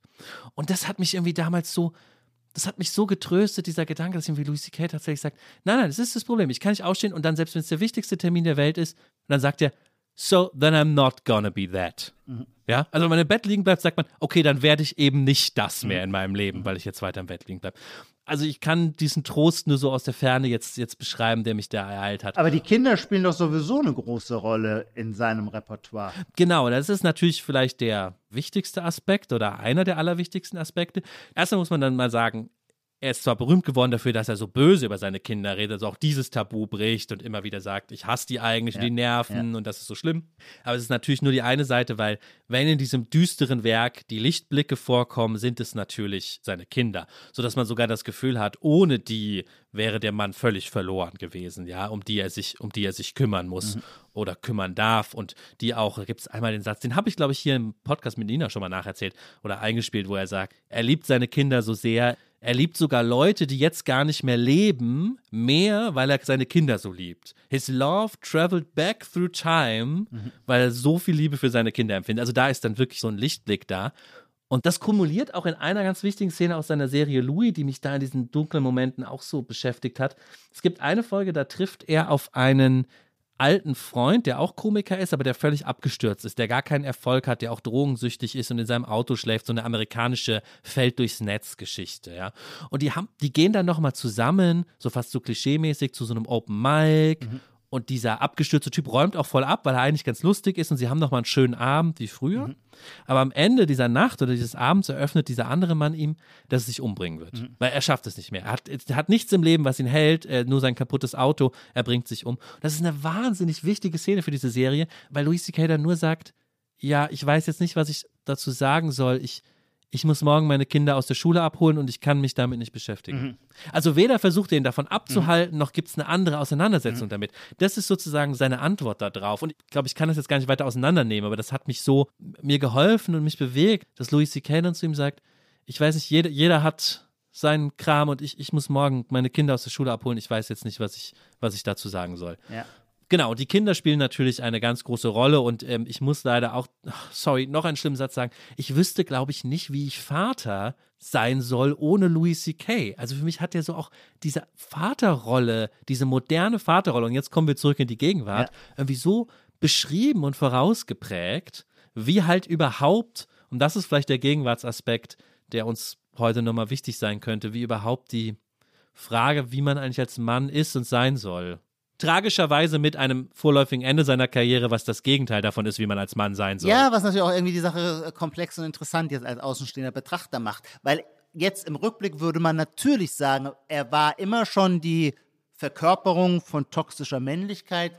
Und das hat mich irgendwie damals so, das hat mich so getröstet, dieser Gedanke, dass irgendwie Louis C.K. tatsächlich sagt, nein, nein, das ist das Problem. Ich kann nicht ausstehen und dann, selbst wenn es der wichtigste Termin der Welt ist, und dann sagt er, so then I'm not gonna be that. Mhm. Ja, also wenn man im Bett liegen bleibt, sagt man, okay, dann werde ich eben nicht das mehr in meinem Leben, mhm. weil ich jetzt weiter im Bett liegen bleibe. Also ich kann diesen Trost nur so aus der Ferne jetzt, jetzt beschreiben, der mich da ereilt hat. Aber die Kinder spielen doch sowieso eine große Rolle in seinem Repertoire. Genau, das ist natürlich vielleicht der wichtigste Aspekt oder einer der allerwichtigsten Aspekte. Erstmal muss man dann mal sagen, er ist zwar berühmt geworden dafür, dass er so böse über seine Kinder redet, also auch dieses Tabu bricht und immer wieder sagt, ich hasse die eigentlich, ja, die nerven ja. und das ist so schlimm. Aber es ist natürlich nur die eine Seite, weil wenn in diesem düsteren Werk die Lichtblicke vorkommen, sind es natürlich seine Kinder, sodass man sogar das Gefühl hat, ohne die wäre der Mann völlig verloren gewesen, ja, um die er sich, um die er sich kümmern muss mhm. oder kümmern darf und die auch, da gibt es einmal den Satz, den habe ich glaube ich hier im Podcast mit Nina schon mal nacherzählt oder eingespielt, wo er sagt, er liebt seine Kinder so sehr, er liebt sogar Leute, die jetzt gar nicht mehr leben, mehr, weil er seine Kinder so liebt. His love traveled back through time, mhm. weil er so viel Liebe für seine Kinder empfindet. Also da ist dann wirklich so ein Lichtblick da. Und das kumuliert auch in einer ganz wichtigen Szene aus seiner Serie Louis, die mich da in diesen dunklen Momenten auch so beschäftigt hat. Es gibt eine Folge, da trifft er auf einen alten Freund, der auch Komiker ist, aber der völlig abgestürzt ist, der gar keinen Erfolg hat, der auch drogensüchtig ist und in seinem Auto schläft, so eine amerikanische Feld durchs Netz Geschichte, ja. Und die haben, die gehen dann nochmal zusammen, so fast so klischeemäßig zu so einem Open Mic mhm. Und dieser abgestürzte Typ räumt auch voll ab, weil er eigentlich ganz lustig ist und sie haben noch mal einen schönen Abend wie früher. Mhm. Aber am Ende dieser Nacht oder dieses Abends eröffnet dieser andere Mann ihm, dass er sich umbringen wird. Mhm. Weil er schafft es nicht mehr. Er hat, er hat nichts im Leben, was ihn hält, nur sein kaputtes Auto. Er bringt sich um. Das ist eine wahnsinnig wichtige Szene für diese Serie, weil Louis C.K. dann nur sagt, ja, ich weiß jetzt nicht, was ich dazu sagen soll, ich, ich muss morgen meine Kinder aus der Schule abholen und ich kann mich damit nicht beschäftigen. Mhm. Also weder versucht er ihn davon abzuhalten, noch gibt es eine andere Auseinandersetzung Mhm. damit. Das ist sozusagen seine Antwort darauf. Und ich glaube, ich kann das jetzt gar nicht weiter auseinandernehmen, aber das hat mich so mir geholfen und mich bewegt, dass Louis C.K. dann zu ihm sagt, ich weiß nicht, jeder, jeder hat seinen Kram und ich, ich muss morgen meine Kinder aus der Schule abholen. Ich weiß jetzt nicht, was ich, was ich dazu sagen soll. Ja. Genau, die Kinder spielen natürlich eine ganz große Rolle und ähm, ich muss leider auch, sorry, noch einen schlimmen Satz sagen. Ich wüsste, glaube ich, nicht, wie ich Vater sein soll ohne Louis C.K. Also für mich hat er so auch diese Vaterrolle, diese moderne Vaterrolle, und jetzt kommen wir zurück in die Gegenwart, irgendwie so beschrieben und vorausgeprägt, wie halt überhaupt, und das ist vielleicht der Gegenwartsaspekt, der uns heute nochmal wichtig sein könnte, wie überhaupt die Frage, wie man eigentlich als Mann ist und sein soll. Tragischerweise mit einem vorläufigen Ende seiner Karriere, was das Gegenteil davon ist, wie man als Mann sein soll. Ja, was natürlich auch irgendwie die Sache äh, komplex und interessant jetzt als außenstehender Betrachter macht. Weil jetzt im Rückblick würde man natürlich sagen, er war immer schon die Verkörperung von toxischer Männlichkeit,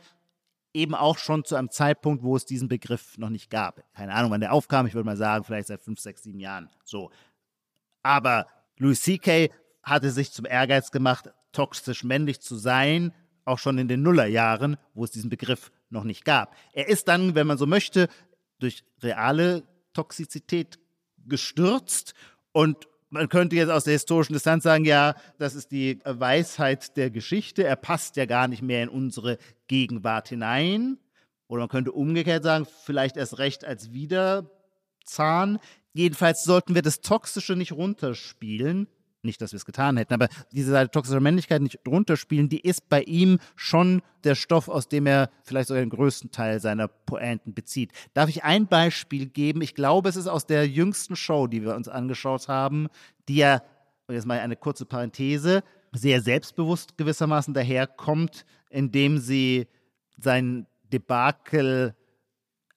eben auch schon zu einem Zeitpunkt, wo es diesen Begriff noch nicht gab. Keine Ahnung, wann der aufkam, ich würde mal sagen, vielleicht seit fünf, sechs, sieben Jahren. So. Aber Louis C.K. hatte sich zum Ehrgeiz gemacht, toxisch männlich zu sein, auch schon in den Nullerjahren, wo es diesen Begriff noch nicht gab. Er ist dann, wenn man so möchte, durch reale Toxizität gestürzt und man könnte jetzt aus der historischen Distanz sagen, ja, das ist die Weisheit der Geschichte. Er passt ja gar nicht mehr in unsere Gegenwart hinein. Oder man könnte umgekehrt sagen, vielleicht erst recht als Widerzahn. Jedenfalls sollten wir das Toxische nicht runterspielen. Nicht, dass wir es getan hätten, aber diese Seite toxischer Männlichkeit nicht runterspielen, die ist bei ihm schon der Stoff, aus dem er vielleicht sogar den größten Teil seiner Pointen bezieht. Darf ich ein Beispiel geben? Ich glaube, es ist aus der jüngsten Show, die wir uns angeschaut haben, die ja, und jetzt mal eine kurze Parenthese, sehr selbstbewusst gewissermaßen daherkommt, indem sie sein Debakel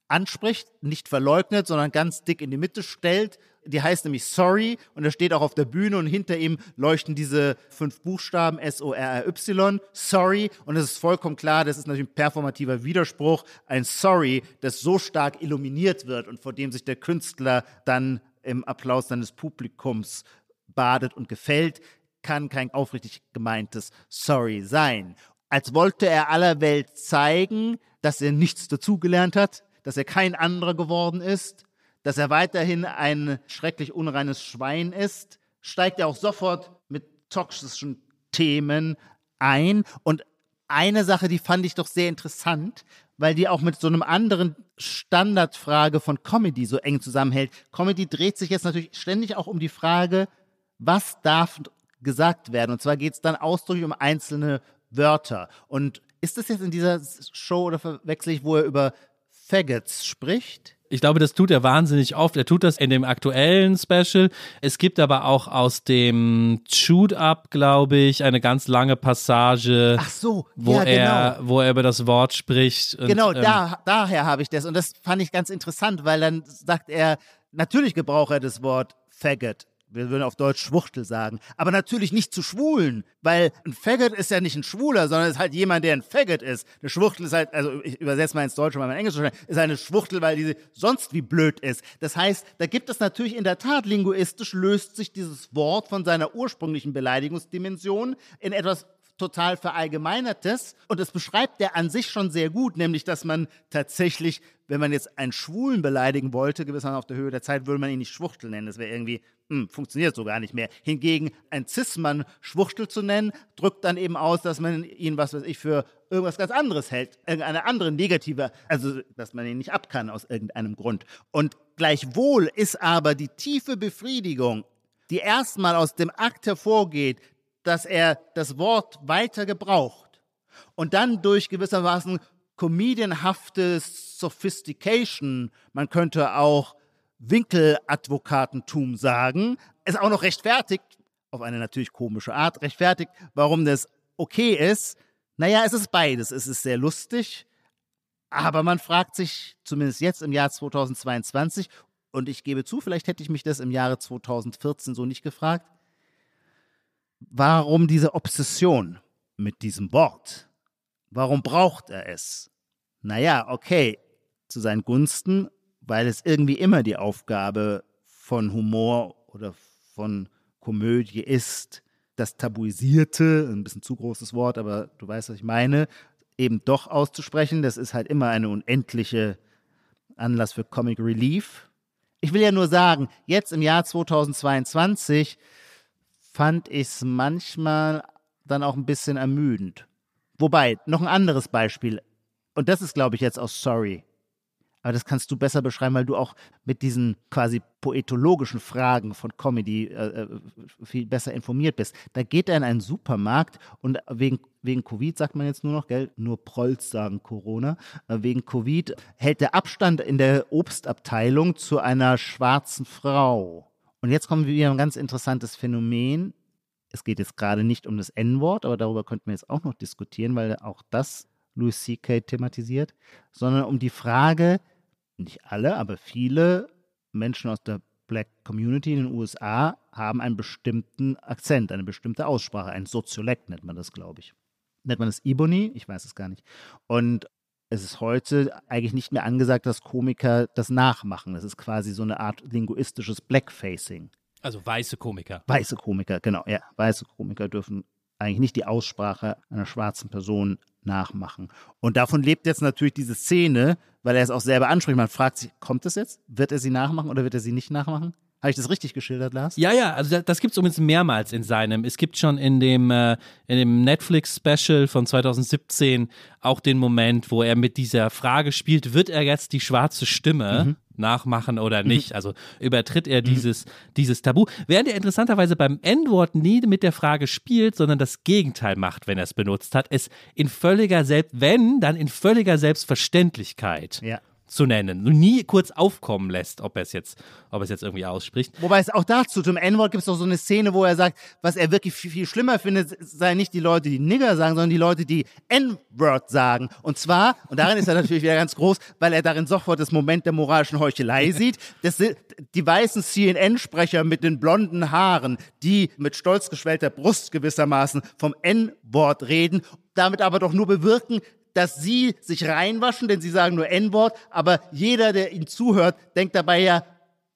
anspricht, nicht verleugnet, sondern ganz dick in die Mitte stellt. Die heißt nämlich Sorry und er steht auch auf der Bühne und hinter ihm leuchten diese fünf Buchstaben S-O-R-R-Y, Sorry. Und es ist vollkommen klar, das ist natürlich ein performativer Widerspruch, ein Sorry, das so stark illuminiert wird und vor dem sich der Künstler dann im Applaus seines Publikums badet und gefällt, kann kein aufrichtig gemeintes Sorry sein. Als wollte er aller Welt zeigen, dass er nichts dazugelernt hat, dass er kein anderer geworden ist, dass er weiterhin ein schrecklich unreines Schwein ist, steigt er auch sofort mit toxischen Themen ein. Und eine Sache, die fand ich doch sehr interessant, weil die auch mit so einem anderen Standardfrage von Comedy so eng zusammenhält. Comedy dreht sich jetzt natürlich ständig auch um die Frage, was darf gesagt werden? Und zwar geht es dann ausdrücklich um einzelne Wörter. Und ist das jetzt in dieser Show oder verwechsel ich, wo er über Faggots spricht? Ich glaube, das tut er wahnsinnig oft. Er tut das in dem aktuellen Special. Es gibt aber auch aus dem Shoot Up, glaube ich, eine ganz lange Passage, so, wo, ja, er, genau. wo er über das Wort spricht. Und, genau, ähm, da, daher habe ich das. Und das fand ich ganz interessant, weil dann sagt er, natürlich gebraucht er das Wort Faggot. Wir würden auf Deutsch Schwuchtel sagen. Aber natürlich nicht zu Schwulen, weil ein Faggot ist ja nicht ein Schwuler, sondern ist halt jemand, der ein Faggot ist. Eine Schwuchtel ist halt, also ich übersetze mal ins Deutsche, weil mein Englisch ist eine Schwuchtel, weil die sonst wie blöd ist. Das heißt, da gibt es natürlich in der Tat linguistisch löst sich dieses Wort von seiner ursprünglichen Beleidigungsdimension in etwas total verallgemeinertes und das beschreibt er an sich schon sehr gut, nämlich dass man tatsächlich, wenn man jetzt einen Schwulen beleidigen wollte, gewissermaßen auf der Höhe der Zeit, würde man ihn nicht Schwuchtel nennen. Das wäre irgendwie, hm, funktioniert so gar nicht mehr. Hingegen ein Cis-Mann Schwuchtel zu nennen, drückt dann eben aus, dass man ihn, was weiß ich, für irgendwas ganz anderes hält, irgendeine andere negative, also dass man ihn nicht ab kann aus irgendeinem Grund. Und gleichwohl ist aber die tiefe Befriedigung, die erstmal aus dem Akt hervorgeht, dass er das Wort weiter gebraucht und dann durch gewissermaßen comedianhafte Sophistication, man könnte auch Winkeladvokatentum sagen, es auch noch rechtfertigt, auf eine natürlich komische Art rechtfertigt, warum das okay ist. Naja, es ist beides. Es ist sehr lustig, aber man fragt sich, zumindest jetzt im Jahr 2022, und ich gebe zu, vielleicht hätte ich mich das im Jahre 2014 so nicht gefragt, warum diese Obsession mit diesem Wort? Warum braucht er es? Naja, okay, zu seinen Gunsten weil es irgendwie immer die Aufgabe von Humor oder von Komödie ist, das Tabuisierte, ein bisschen zu großes Wort, aber du weißt, was ich meine, eben doch auszusprechen. Das ist halt immer eine unendliche Anlass für Comic Relief. Ich will ja nur sagen, jetzt im Jahr 2022 fand ich es manchmal dann auch ein bisschen ermüdend. Wobei, noch ein anderes Beispiel, und das ist, glaube ich, jetzt aus Sorry. Aber das kannst du besser beschreiben, weil du auch mit diesen quasi poetologischen Fragen von Comedy äh, äh, viel besser informiert bist. Da geht er in einen Supermarkt und wegen, wegen Covid sagt man jetzt nur noch, gell, nur Prolls sagen Corona, äh, wegen Covid hält der Abstand in der Obstabteilung zu einer schwarzen Frau. Und jetzt kommen wir wieder ein ganz interessantes Phänomen. Es geht jetzt gerade nicht um das N-Wort, aber darüber könnten wir jetzt auch noch diskutieren, weil auch das Louis C.K. thematisiert, sondern um die Frage, nicht alle, aber viele Menschen aus der Black Community in den USA haben einen bestimmten Akzent, eine bestimmte Aussprache, ein Soziolekt nennt man das, glaube ich. Nennt man das Ebony? Ich weiß es gar nicht. Und es ist heute eigentlich nicht mehr angesagt, dass Komiker das nachmachen. Das ist quasi so eine Art linguistisches Blackfacing. Also weiße Komiker. Weiße Komiker, genau, ja. Weiße Komiker dürfen eigentlich nicht die Aussprache einer schwarzen Person nachmachen. Und davon lebt jetzt natürlich diese Szene, weil er es auch selber anspricht. Man fragt sich, kommt es jetzt? Wird er sie nachmachen oder wird er sie nicht nachmachen? Habe ich das richtig geschildert, Lars? Ja, ja, also das, das gibt es übrigens mehrmals in seinem. Es gibt schon in dem, äh, in dem Netflix-Special von 2017 auch den Moment, wo er mit dieser Frage spielt, wird er jetzt die schwarze Stimme mhm. nachmachen oder mhm. nicht? Mhm. Also übertritt er mhm. dieses, dieses Tabu. Während er interessanterweise beim N-Wort nie mit der Frage spielt, sondern das Gegenteil macht, wenn er es benutzt hat. Es in völliger Selbst, wenn, dann in völliger Selbstverständlichkeit. Ja zu nennen. Nie kurz aufkommen lässt, ob er es jetzt, ob es jetzt irgendwie ausspricht. Wobei es auch dazu, zum N-Wort gibt es doch so eine Szene, wo er sagt, was er wirklich viel, viel schlimmer findet, seien nicht die Leute, die Nigger sagen, sondern die Leute, die N-Word sagen. Und zwar, und darin ist er [laughs] natürlich wieder ganz groß, weil er darin sofort das Moment der moralischen Heuchelei [laughs] sieht. Das sind die weißen CNN-Sprecher mit den blonden Haaren, die mit stolz geschwellter Brust gewissermaßen vom N-Wort reden, damit aber doch nur bewirken, dass sie sich reinwaschen, denn sie sagen nur N-Wort, aber jeder, der ihnen zuhört, denkt dabei ja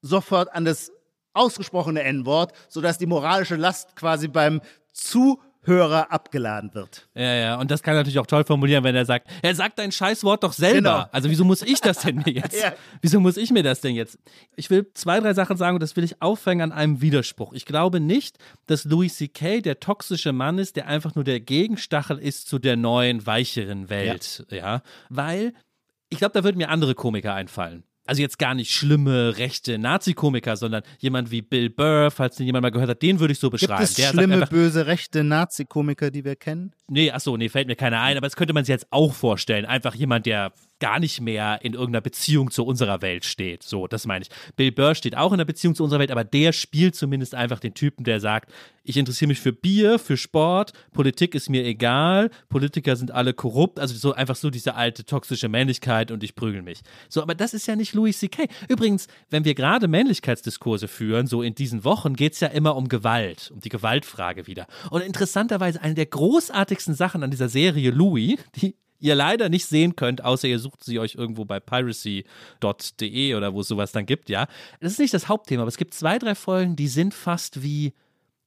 sofort an das ausgesprochene N-Wort, sodass die moralische Last quasi beim Zuhören Hörer abgeladen wird. Ja, ja, und das kann er natürlich auch toll formulieren, wenn er sagt, er sagt dein Scheißwort doch selber. Genau. Also wieso muss ich das denn jetzt? [laughs] ja. Wieso muss ich mir das denn jetzt? Ich will zwei, drei Sachen sagen und das will ich aufhängen an einem Widerspruch. Ich glaube nicht, dass Louis C.K. der toxische Mann ist, der einfach nur der Gegenstachel ist zu der neuen, weicheren Welt. Ja, ja? weil ich glaube, da würden mir andere Komiker einfallen also jetzt gar nicht schlimme rechte Nazi-Komiker, sondern jemand wie Bill Burr, falls den jemand mal gehört hat, den würde ich so beschreiben. Gibt es Der schlimme, einfach, böse rechte Nazi-Komiker, die wir kennen? Nee, achso, nee, fällt mir keiner ein, aber das könnte man sich jetzt auch vorstellen. Einfach jemand, der gar nicht mehr in irgendeiner Beziehung zu unserer Welt steht. So, das meine ich. Bill Burr steht auch in einer Beziehung zu unserer Welt, aber der spielt zumindest einfach den Typen, der sagt, ich interessiere mich für Bier, für Sport, Politik ist mir egal, Politiker sind alle korrupt, also so einfach so diese alte toxische Männlichkeit und ich prügel mich. So, aber das ist ja nicht Louis C.K. Übrigens, wenn wir gerade Männlichkeitsdiskurse führen, so in diesen Wochen geht es ja immer um Gewalt, um die Gewaltfrage wieder. Und interessanterweise eine der großartigsten Sachen an dieser Serie Louis, die ihr leider nicht sehen könnt, außer ihr sucht sie euch irgendwo bei piracy.de oder wo es sowas dann gibt, ja. Das ist nicht das Hauptthema, aber es gibt zwei, drei Folgen, die sind fast wie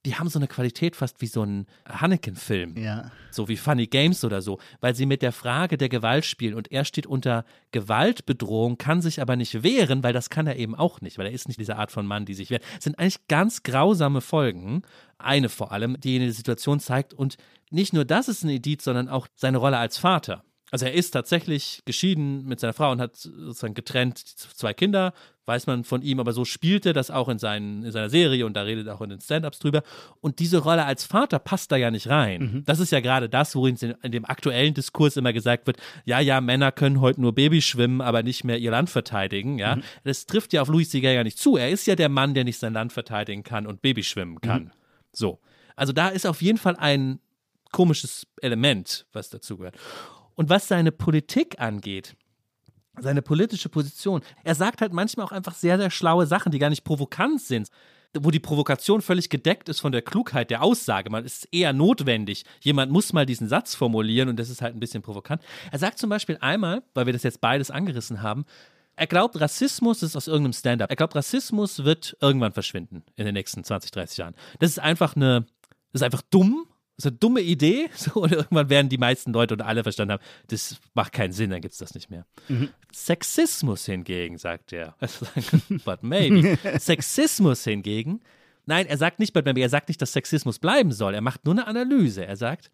die haben so eine Qualität fast wie so ein Hanneken-Film. Ja. So wie Funny Games oder so, weil sie mit der Frage der Gewalt spielen und er steht unter Gewaltbedrohung, kann sich aber nicht wehren, weil das kann er eben auch nicht, weil er ist nicht diese Art von Mann, die sich wehrt. Es sind eigentlich ganz grausame Folgen, eine vor allem, die eine Situation zeigt und nicht nur das ist ein Edit, sondern auch seine Rolle als Vater. Also er ist tatsächlich geschieden mit seiner Frau und hat sozusagen getrennt zwei Kinder, weiß man von ihm, aber so spielt er das auch in, seinen, in seiner Serie und da redet er auch in den Stand-Ups drüber. Und diese Rolle als Vater passt da ja nicht rein. Mhm. Das ist ja gerade das, worin in dem aktuellen Diskurs immer gesagt wird, ja, ja, Männer können heute nur Babys schwimmen, aber nicht mehr ihr Land verteidigen. Ja? Mhm. Das trifft ja auf Louis Sieger ja nicht zu. Er ist ja der Mann, der nicht sein Land verteidigen kann und Babys schwimmen kann. Mhm. So. Also da ist auf jeden Fall ein komisches Element, was dazu gehört. Und was seine Politik angeht, seine politische Position, er sagt halt manchmal auch einfach sehr, sehr schlaue Sachen, die gar nicht provokant sind wo die Provokation völlig gedeckt ist von der Klugheit der Aussage. Man ist eher notwendig. Jemand muss mal diesen Satz formulieren und das ist halt ein bisschen provokant. Er sagt zum Beispiel einmal, weil wir das jetzt beides angerissen haben, Er glaubt, Rassismus ist aus irgendeinem Stand-up. Er glaubt, Rassismus wird irgendwann verschwinden in den nächsten 20, 30 Jahren. Das ist einfach eine, das ist einfach dumm. Das ist eine dumme Idee. [laughs] So, und irgendwann werden die meisten Leute und alle verstanden haben, das macht keinen Sinn, dann gibt es das nicht mehr. Mhm. Sexismus hingegen, sagt er. [laughs] But maybe. Sexismus hingegen. Nein, er sagt nicht, but maybe, er sagt nicht, dass Sexismus bleiben soll. Er macht nur eine Analyse. Er sagt,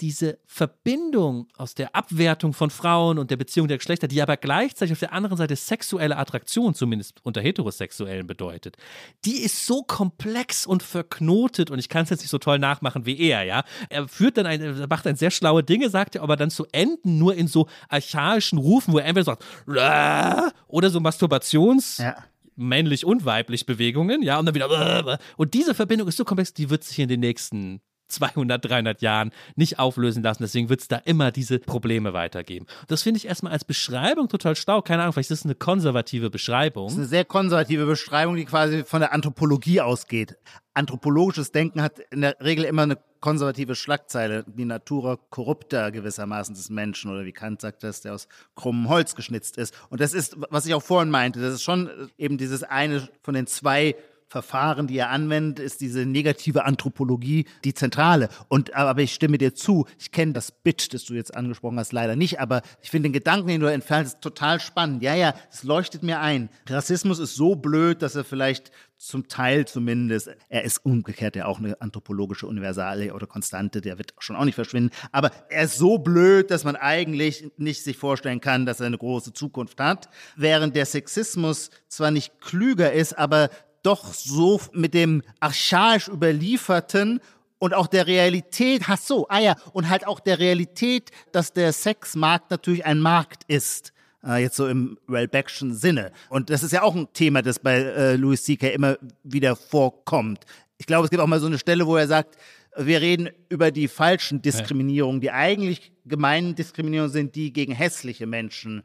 diese Verbindung aus der Abwertung von Frauen und der Beziehung der Geschlechter, die aber gleichzeitig auf der anderen Seite sexuelle Attraktion, zumindest unter Heterosexuellen, bedeutet, die ist so komplex und verknotet und ich kann es jetzt nicht so toll nachmachen wie er, ja. Er führt dann ein, er macht dann sehr schlaue Dinge, sagt er, aber dann zu enden nur in so archaischen Rufen, wo er entweder sagt, Rah! oder so Masturbations- Ja. männlich und weiblich Bewegungen, ja, und dann wieder. Und diese Verbindung ist so komplex, die wird sich in den nächsten 200, 300 Jahren nicht auflösen lassen. Deswegen wird es da immer diese Probleme weitergeben. Das finde ich erstmal als Beschreibung total schlau. Keine Ahnung, vielleicht ist es eine konservative Beschreibung. Das ist eine sehr konservative Beschreibung, die quasi von der Anthropologie ausgeht. Anthropologisches Denken hat in der Regel immer eine konservative Schlagzeile, die Natura corrupta gewissermaßen des Menschen oder wie Kant sagt das, der aus krummem Holz geschnitzt ist. Und das ist, was ich auch vorhin meinte, das ist schon eben dieses eine von den zwei Verfahren, die er anwendet, ist diese negative Anthropologie die zentrale. Und aber ich stimme dir zu, ich kenne das Bit, das du jetzt angesprochen hast, leider nicht, aber ich finde den Gedanken, den du entfernst, total spannend. Ja, ja, es leuchtet mir ein. Rassismus ist so blöd, dass er vielleicht zum Teil zumindest, er ist umgekehrt ja auch eine anthropologische Universale oder Konstante, der wird schon auch nicht verschwinden, aber er ist so blöd, dass man eigentlich nicht sich vorstellen kann, dass er eine große Zukunft hat, während der Sexismus zwar nicht klüger ist, aber doch so mit dem archaisch überlieferten und auch der Realität, ach so, ah ja, und halt auch der Realität, dass der Sexmarkt natürlich ein Markt ist. Äh, jetzt so im Wellbeckschen Sinne. Und das ist ja auch ein Thema, das bei äh, Louis C.K. immer wieder vorkommt. Ich glaube, es gibt auch mal so eine Stelle, wo er sagt, wir reden über die falschen Diskriminierungen. Die eigentlich gemeinen Diskriminierungen sind die gegen hässliche Menschen.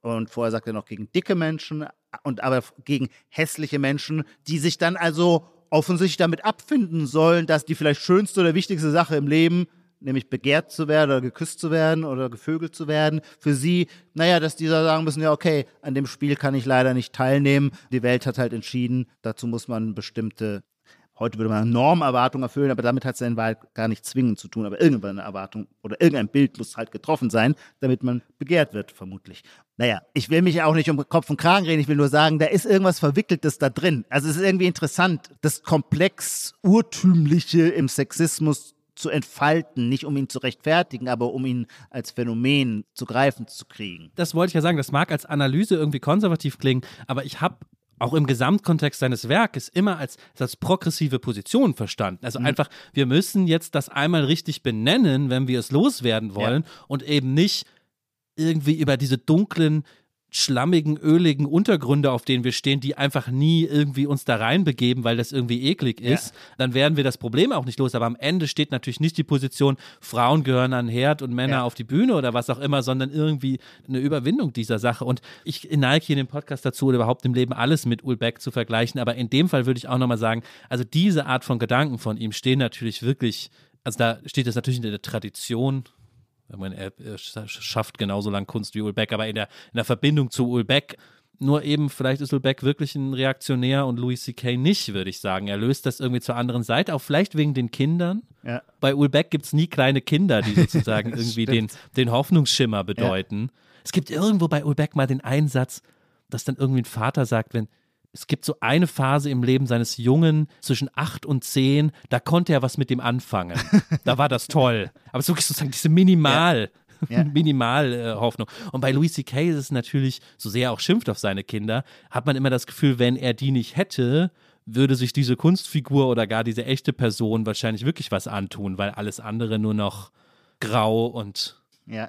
Und vorher sagt er noch gegen dicke Menschen und aber gegen hässliche Menschen, die sich dann also offensichtlich damit abfinden sollen, dass die vielleicht schönste oder wichtigste Sache im Leben, nämlich begehrt zu werden oder geküsst zu werden oder gevögelt zu werden, für sie, naja, dass die da sagen müssen, ja, okay, an dem Spiel kann ich leider nicht teilnehmen. Die Welt hat halt entschieden, dazu muss man bestimmte Heute würde man Normerwartungen erfüllen, aber damit hat es in Wahrheit gar nicht zwingend zu tun. Aber irgendwann eine Erwartung oder irgendein Bild muss halt getroffen sein, damit man begehrt wird, vermutlich. Naja, ich will mich auch nicht um Kopf und Kragen reden, ich will nur sagen, da ist irgendwas Verwickeltes da drin. Also es ist irgendwie interessant, das komplex Urtümliche im Sexismus zu entfalten, nicht um ihn zu rechtfertigen, aber um ihn als Phänomen zu greifen zu kriegen. Das wollte ich ja sagen, das mag als Analyse irgendwie konservativ klingen, aber ich habe auch im Gesamtkontext seines Werkes immer als, als progressive Position verstanden. Also mhm. einfach, wir müssen jetzt das einmal richtig benennen, wenn wir es loswerden wollen ja. und eben nicht irgendwie über diese dunklen schlammigen, öligen Untergründe, auf denen wir stehen, die einfach nie irgendwie uns da reinbegeben, weil das irgendwie eklig ist, ja. dann werden wir das Problem auch nicht los. Aber am Ende steht natürlich nicht die Position, Frauen gehören an den Herd und Männer ja. auf die Bühne oder was auch immer, sondern irgendwie eine Überwindung dieser Sache. Und ich neige hier in dem Podcast dazu oder überhaupt im Leben alles mit Ulbeck zu vergleichen. Aber in dem Fall würde ich auch nochmal sagen, also diese Art von Gedanken von ihm stehen natürlich wirklich, also da steht es natürlich in der Tradition ich meine, er, er schafft genauso lang Kunst wie Ulbeck, aber in der, in der Verbindung zu Ulbeck nur eben, vielleicht ist Ulbeck wirklich ein Reaktionär und Louis C.K. nicht, würde ich sagen. Er löst das irgendwie zur anderen Seite, auch vielleicht wegen den Kindern. Ja. Bei Ulbeck gibt es nie kleine Kinder, die sozusagen [laughs] irgendwie den, den Hoffnungsschimmer bedeuten. Ja. Es gibt irgendwo bei Ulbeck mal den Einsatz, dass dann irgendwie ein Vater sagt, wenn, es gibt so eine Phase im Leben seines Jungen zwischen acht und zehn, da konnte er was mit dem anfangen. [laughs] da war das toll. Aber es ist wirklich sozusagen diese Minimal. Ja. Ja. [laughs] Minimal-Hoffnung. Äh, und bei Louis C.K. ist es natürlich, so sehr er auch schimpft auf seine Kinder, hat man immer das Gefühl, wenn er die nicht hätte, würde sich diese Kunstfigur oder gar diese echte Person wahrscheinlich wirklich was antun, weil alles andere nur noch grau und ja.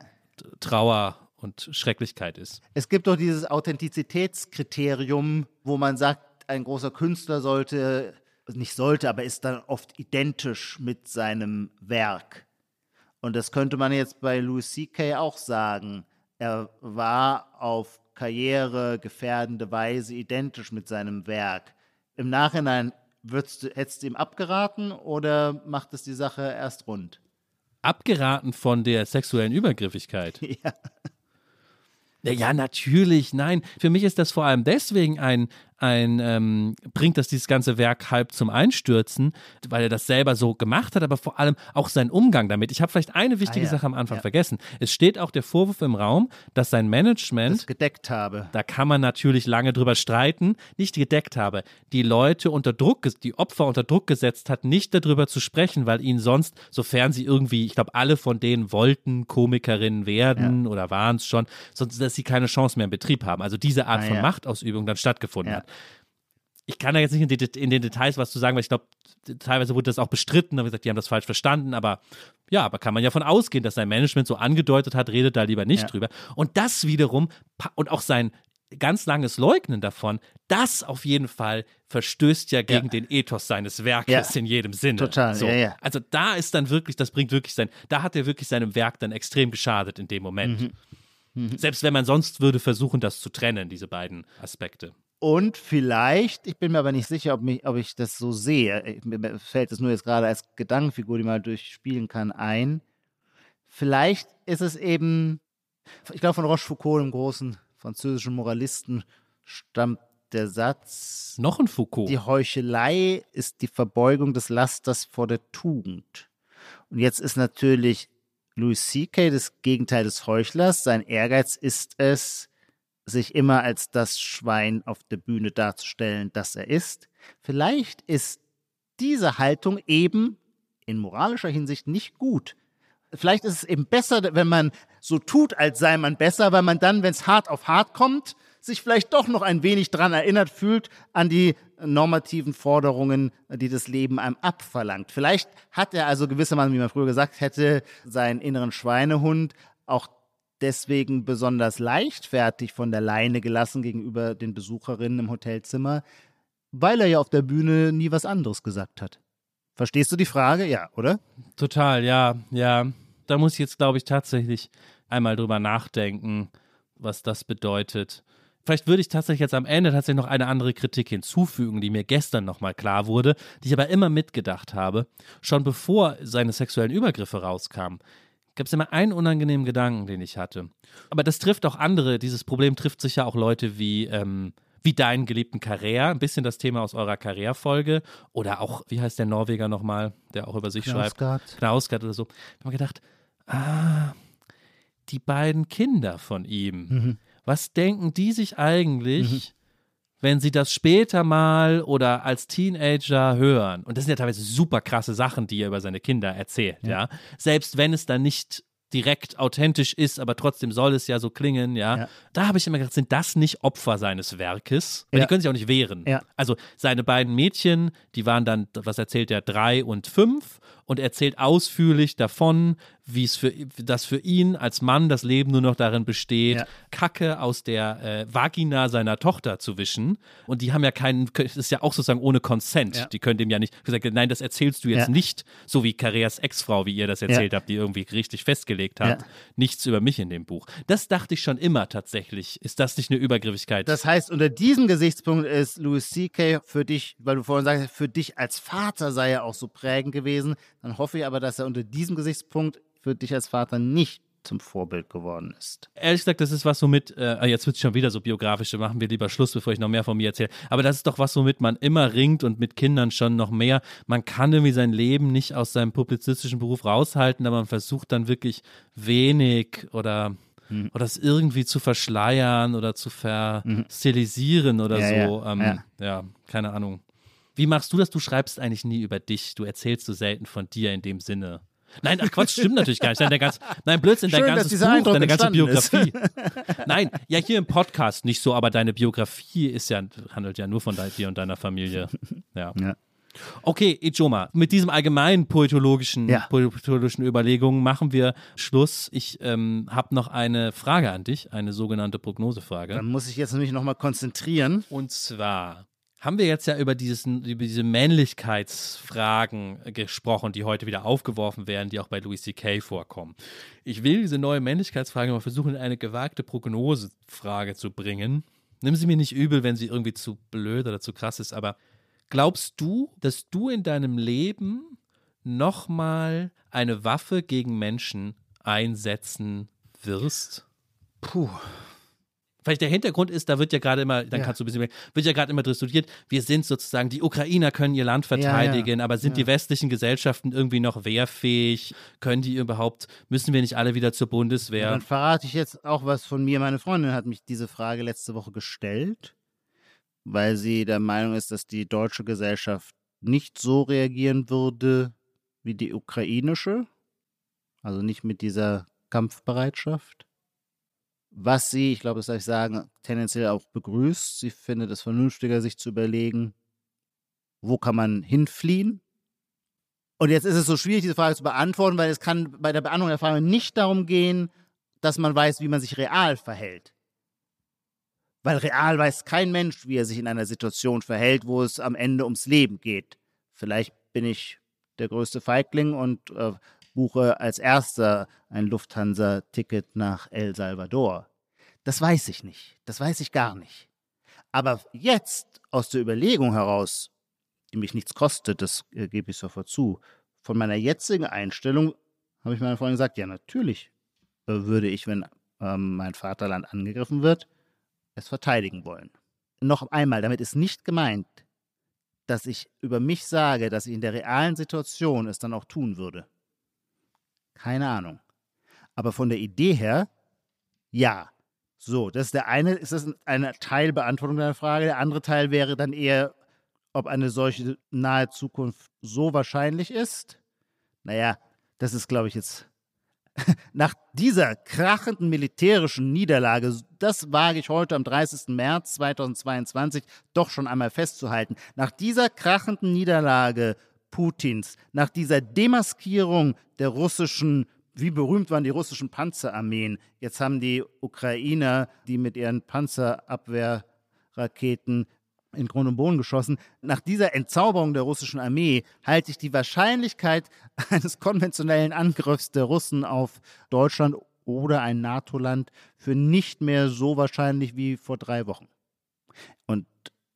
Trauer und Schrecklichkeit ist. Es gibt doch dieses Authentizitätskriterium, wo man sagt, ein großer Künstler sollte, nicht sollte, aber ist dann oft identisch mit seinem Werk. Und das könnte man jetzt bei Louis C.K. auch sagen. Er war auf karrieregefährdende Weise identisch mit seinem Werk. Im Nachhinein würdest du, hättest du ihm abgeraten oder macht es die Sache erst rund? Abgeraten von der sexuellen Übergriffigkeit. [laughs] Ja. Ja, natürlich, nein. Für mich ist das vor allem deswegen ein, ein ähm, bringt das dieses ganze Werk halb zum Einstürzen, weil er das selber so gemacht hat, aber vor allem auch sein Umgang damit. Ich habe vielleicht eine wichtige Ah, ja. Sache am Anfang Ja. vergessen. Es steht auch der Vorwurf im Raum, dass sein Management das gedeckt habe. da kann man natürlich lange drüber streiten, nicht gedeckt habe, die Leute unter Druck, die Opfer unter Druck gesetzt hat, nicht darüber zu sprechen, weil ihnen sonst, sofern sie irgendwie, ich glaube, alle von denen wollten Komikerinnen werden oder waren es schon, sonst, dass sie keine Chance mehr im Betrieb haben. Also diese Art Ah, von ja. Machtausübung dann stattgefunden Ja. hat. Ich kann da jetzt nicht in, die, in den Details was zu sagen, weil ich glaube, teilweise wurde das auch bestritten, haben gesagt, die haben das falsch verstanden, aber ja, aber kann man ja von ausgehen, dass sein Management so angedeutet hat, redet da lieber nicht Ja. drüber. Und das wiederum und auch sein ganz langes Leugnen davon, das auf jeden Fall verstößt ja gegen den Ethos seines Werkes Ja. in jedem Sinne. Total, so. ja, ja. Also da ist dann wirklich, das bringt wirklich sein, da hat er wirklich seinem Werk dann extrem geschadet in dem Moment. Mhm. Selbst wenn man sonst würde versuchen, das zu trennen, diese beiden Aspekte. Und vielleicht, ich bin mir aber nicht sicher, ob, mich, ob ich das so sehe, ich- mir fällt es nur jetzt gerade als Gedankenfigur, die man durchspielen kann, ein. Vielleicht ist es eben, ich glaube, von Rochefoucauld, dem großen französischen Moralisten, stammt der Satz, Noch ein Foucault. die Heuchelei ist die Verbeugung des Lasters vor der Tugend. Und jetzt ist natürlich Louis C.K. das Gegenteil des Heuchlers. Sein Ehrgeiz ist es, sich immer als das Schwein auf der Bühne darzustellen, das er ist. Vielleicht ist diese Haltung eben in moralischer Hinsicht nicht gut. Vielleicht ist es eben besser, wenn man so tut, als sei man besser, weil man dann, wenn es hart auf hart kommt, sich vielleicht doch noch ein wenig dran erinnert fühlt an die normativen Forderungen, die das Leben einem abverlangt. Vielleicht hat er also gewissermaßen, wie man früher gesagt hätte, seinen inneren Schweinehund auch deswegen besonders leichtfertig von der Leine gelassen gegenüber den Besucherinnen im Hotelzimmer, weil er ja auf der Bühne nie was anderes gesagt hat. Verstehst du die Frage? Ja, oder? Total, ja, ja. Da muss ich jetzt, glaube ich, tatsächlich einmal drüber nachdenken, was das bedeutet. Vielleicht würde ich tatsächlich jetzt am Ende tatsächlich noch eine andere Kritik hinzufügen, die mir gestern nochmal klar wurde, die ich aber immer mitgedacht habe. Schon bevor seine sexuellen Übergriffe rauskamen, gab es immer einen unangenehmen Gedanken, den ich hatte. Aber das trifft auch andere. Dieses Problem trifft sicher auch Leute wie, ähm, wie deinen geliebten Carrère, ein bisschen das Thema aus eurer Carrère-Folge. Oder auch, wie heißt der Norweger nochmal, der auch über sich schreibt? Knausgard. Knausgard oder so. Ich habe mir gedacht, ah, die beiden Kinder von ihm, Mhm. was denken die sich eigentlich, wenn sie das später mal oder als Teenager hören? Und das sind ja teilweise super krasse Sachen, die er über seine Kinder erzählt, ja. Selbst wenn es dann nicht direkt authentisch ist, aber trotzdem soll es ja so klingen, ja. Ja. Da habe ich immer gedacht, sind das nicht Opfer seines Werkes? Weil Ja. die können sich auch nicht wehren. Ja. Also seine beiden Mädchen, die waren dann, was erzählt er, drei und fünf und erzählt ausführlich davon, wie es für dass für ihn als Mann das Leben nur noch darin besteht, Ja. Kacke aus der äh, Vagina seiner Tochter zu wischen. Und die haben ja keinen, das ist ja auch sozusagen ohne Consent. Ja. Die können dem ja nicht gesagt, nein, das erzählst du jetzt Ja. nicht, so wie Carreras Ex-Frau, wie ihr das erzählt habt, die irgendwie richtig festgelegt hat. Nichts über mich in dem Buch. Das dachte ich schon immer tatsächlich. Ist das nicht eine Übergriffigkeit? Das heißt, unter diesem Gesichtspunkt ist Louis C.K. für dich, weil du vorhin sagst, für dich als Vater sei er auch so prägend gewesen. Dann hoffe ich aber, dass er unter diesem Gesichtspunkt für dich als Vater nicht zum Vorbild geworden ist. Ehrlich gesagt, das ist was, womit, äh, jetzt wird es schon wieder so biografisch, dann machen wir lieber Schluss, bevor ich noch mehr von mir erzähle. Aber das ist doch was, womit man immer ringt und mit Kindern schon noch mehr. Man kann irgendwie sein Leben nicht aus seinem publizistischen Beruf raushalten, aber man versucht dann wirklich wenig oder, oder es irgendwie zu verschleiern oder zu verstilisieren oder Ja, so. ja, ähm, ja. ja, keine Ahnung. Wie machst du das? Du schreibst eigentlich nie über dich. Du erzählst so selten von dir in dem Sinne. Nein, ach Quatsch, stimmt natürlich gar nicht. Dein, ganz, nein, Blödsinn, dein Schön, ganzes Buch, Eindruck deine ganze entstanden ist. Biografie. Nein, ja, hier im Podcast nicht so, aber deine Biografie ist ja, handelt ja nur von dir und deiner Familie. Ja. Ja. Okay, Ijoma, mit diesem allgemeinen poetologischen, Ja. poetologischen Überlegungen machen wir Schluss. Ich ähm, habe noch eine Frage an dich, eine sogenannte Prognosefrage. Dann muss ich jetzt nämlich nochmal konzentrieren. Und zwar haben wir jetzt ja über, dieses, über diese Männlichkeitsfragen gesprochen, die heute wieder aufgeworfen werden, die auch bei Louis C.K. vorkommen. Ich will diese neue Männlichkeitsfrage mal versuchen, in eine gewagte Prognosefrage zu bringen. Nimm sie mir nicht übel, wenn sie irgendwie zu blöd oder zu krass ist, aber glaubst du, dass du in deinem Leben nochmal eine Waffe gegen Menschen einsetzen wirst? Puh. Vielleicht der Hintergrund ist, da wird ja gerade immer, dann Ja. kannst du ein bisschen, wird ja gerade immer diskutiert, wir sind sozusagen, die Ukrainer können ihr Land verteidigen, aber sind die westlichen Gesellschaften irgendwie noch wehrfähig? Können die überhaupt, müssen wir nicht alle wieder zur Bundeswehr? Dann verrate ich jetzt auch was von mir. Meine Freundin hat mich diese Frage letzte Woche gestellt, weil sie der Meinung ist, dass die deutsche Gesellschaft nicht so reagieren würde wie die ukrainische. Also nicht mit dieser Kampfbereitschaft. Was sie, ich glaube, das darf ich sagen, tendenziell auch begrüßt. Sie findet es vernünftiger, sich zu überlegen, wo kann man hinfliehen und jetzt ist es so schwierig, diese Frage zu beantworten, weil es kann bei der Beantwortung der Frage nicht darum gehen, dass man weiß, wie man sich real verhält. Weil real weiß kein Mensch, wie er sich in einer Situation verhält, wo es am Ende ums Leben geht. Vielleicht bin ich der größte Feigling und äh, buche als erster ein Lufthansa-Ticket nach El Salvador. Das weiß ich nicht. Das weiß ich gar nicht. Aber jetzt aus der Überlegung heraus, die mich nichts kostet, das äh, gebe ich sofort zu. Von meiner jetzigen Einstellung habe ich meiner Freundin gesagt, ja, natürlich äh, würde ich, wenn ähm, mein Vaterland angegriffen wird, es verteidigen wollen. Noch einmal, damit ist nicht gemeint, dass ich über mich sage, dass ich in der realen Situation es dann auch tun würde. Keine Ahnung. Aber von der Idee her, ja. So, das ist der eine, ist das eine Teilbeantwortung deiner Frage. Der andere Teil wäre dann eher, ob eine solche nahe Zukunft so wahrscheinlich ist. Naja, das ist, glaube ich, jetzt [laughs] nach dieser krachenden militärischen Niederlage, das wage ich heute am 30. März 2022 doch schon einmal festzuhalten, nach dieser krachenden Niederlage Putins, nach dieser Demaskierung der russischen, wie berühmt waren die russischen Panzerarmeen, jetzt haben die Ukrainer, die mit ihren Panzerabwehrraketen in Grund und Boden geschossen. Nach dieser Entzauberung der russischen Armee halte ich die Wahrscheinlichkeit [laughs] eines konventionellen Angriffs der Russen auf Deutschland oder ein NATO-Land für nicht mehr so wahrscheinlich wie vor drei Wochen. Und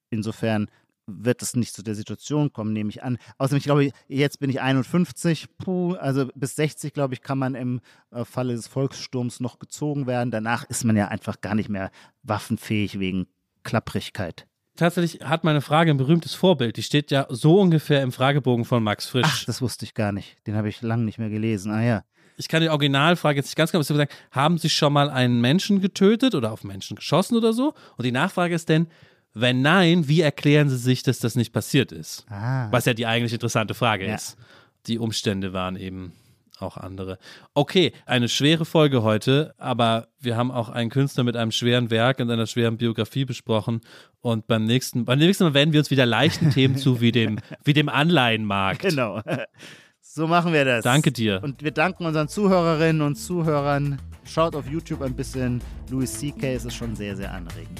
insofern wird es nicht zu der Situation kommen, nehme ich an. Außerdem, ich glaube, jetzt bin ich 51, puh, also bis 60, glaube ich, kann man im äh, Falle des Volkssturms noch gezogen werden. Danach ist man ja einfach gar nicht mehr waffenfähig wegen Klapprigkeit. Tatsächlich hat meine Frage ein berühmtes Vorbild. Die steht ja so ungefähr im Fragebogen von Max Frisch. Ach, das wusste ich gar nicht. Den habe ich lange nicht mehr gelesen. Ah ja. ich kann die Originalfrage jetzt nicht ganz genau sagen. Haben Sie schon mal einen Menschen getötet oder auf Menschen geschossen oder so? Und die Nachfrage ist denn, wenn nein, wie erklären Sie sich, dass das nicht passiert ist? Ah. Was ja die eigentlich interessante Frage Ja. ist. Die Umstände waren eben auch andere. Okay, eine schwere Folge heute, aber wir haben auch einen Künstler mit einem schweren Werk und einer schweren Biografie besprochen. Und beim nächsten, beim nächsten Mal wenden wir uns wieder leichten Themen zu, wie dem, [laughs] wie dem Anleihenmarkt. Genau. [laughs] So machen wir das. Danke dir. Und wir danken unseren Zuhörerinnen und Zuhörern. Schaut auf YouTube ein bisschen Louis C.K. Ist schon sehr, sehr anregend.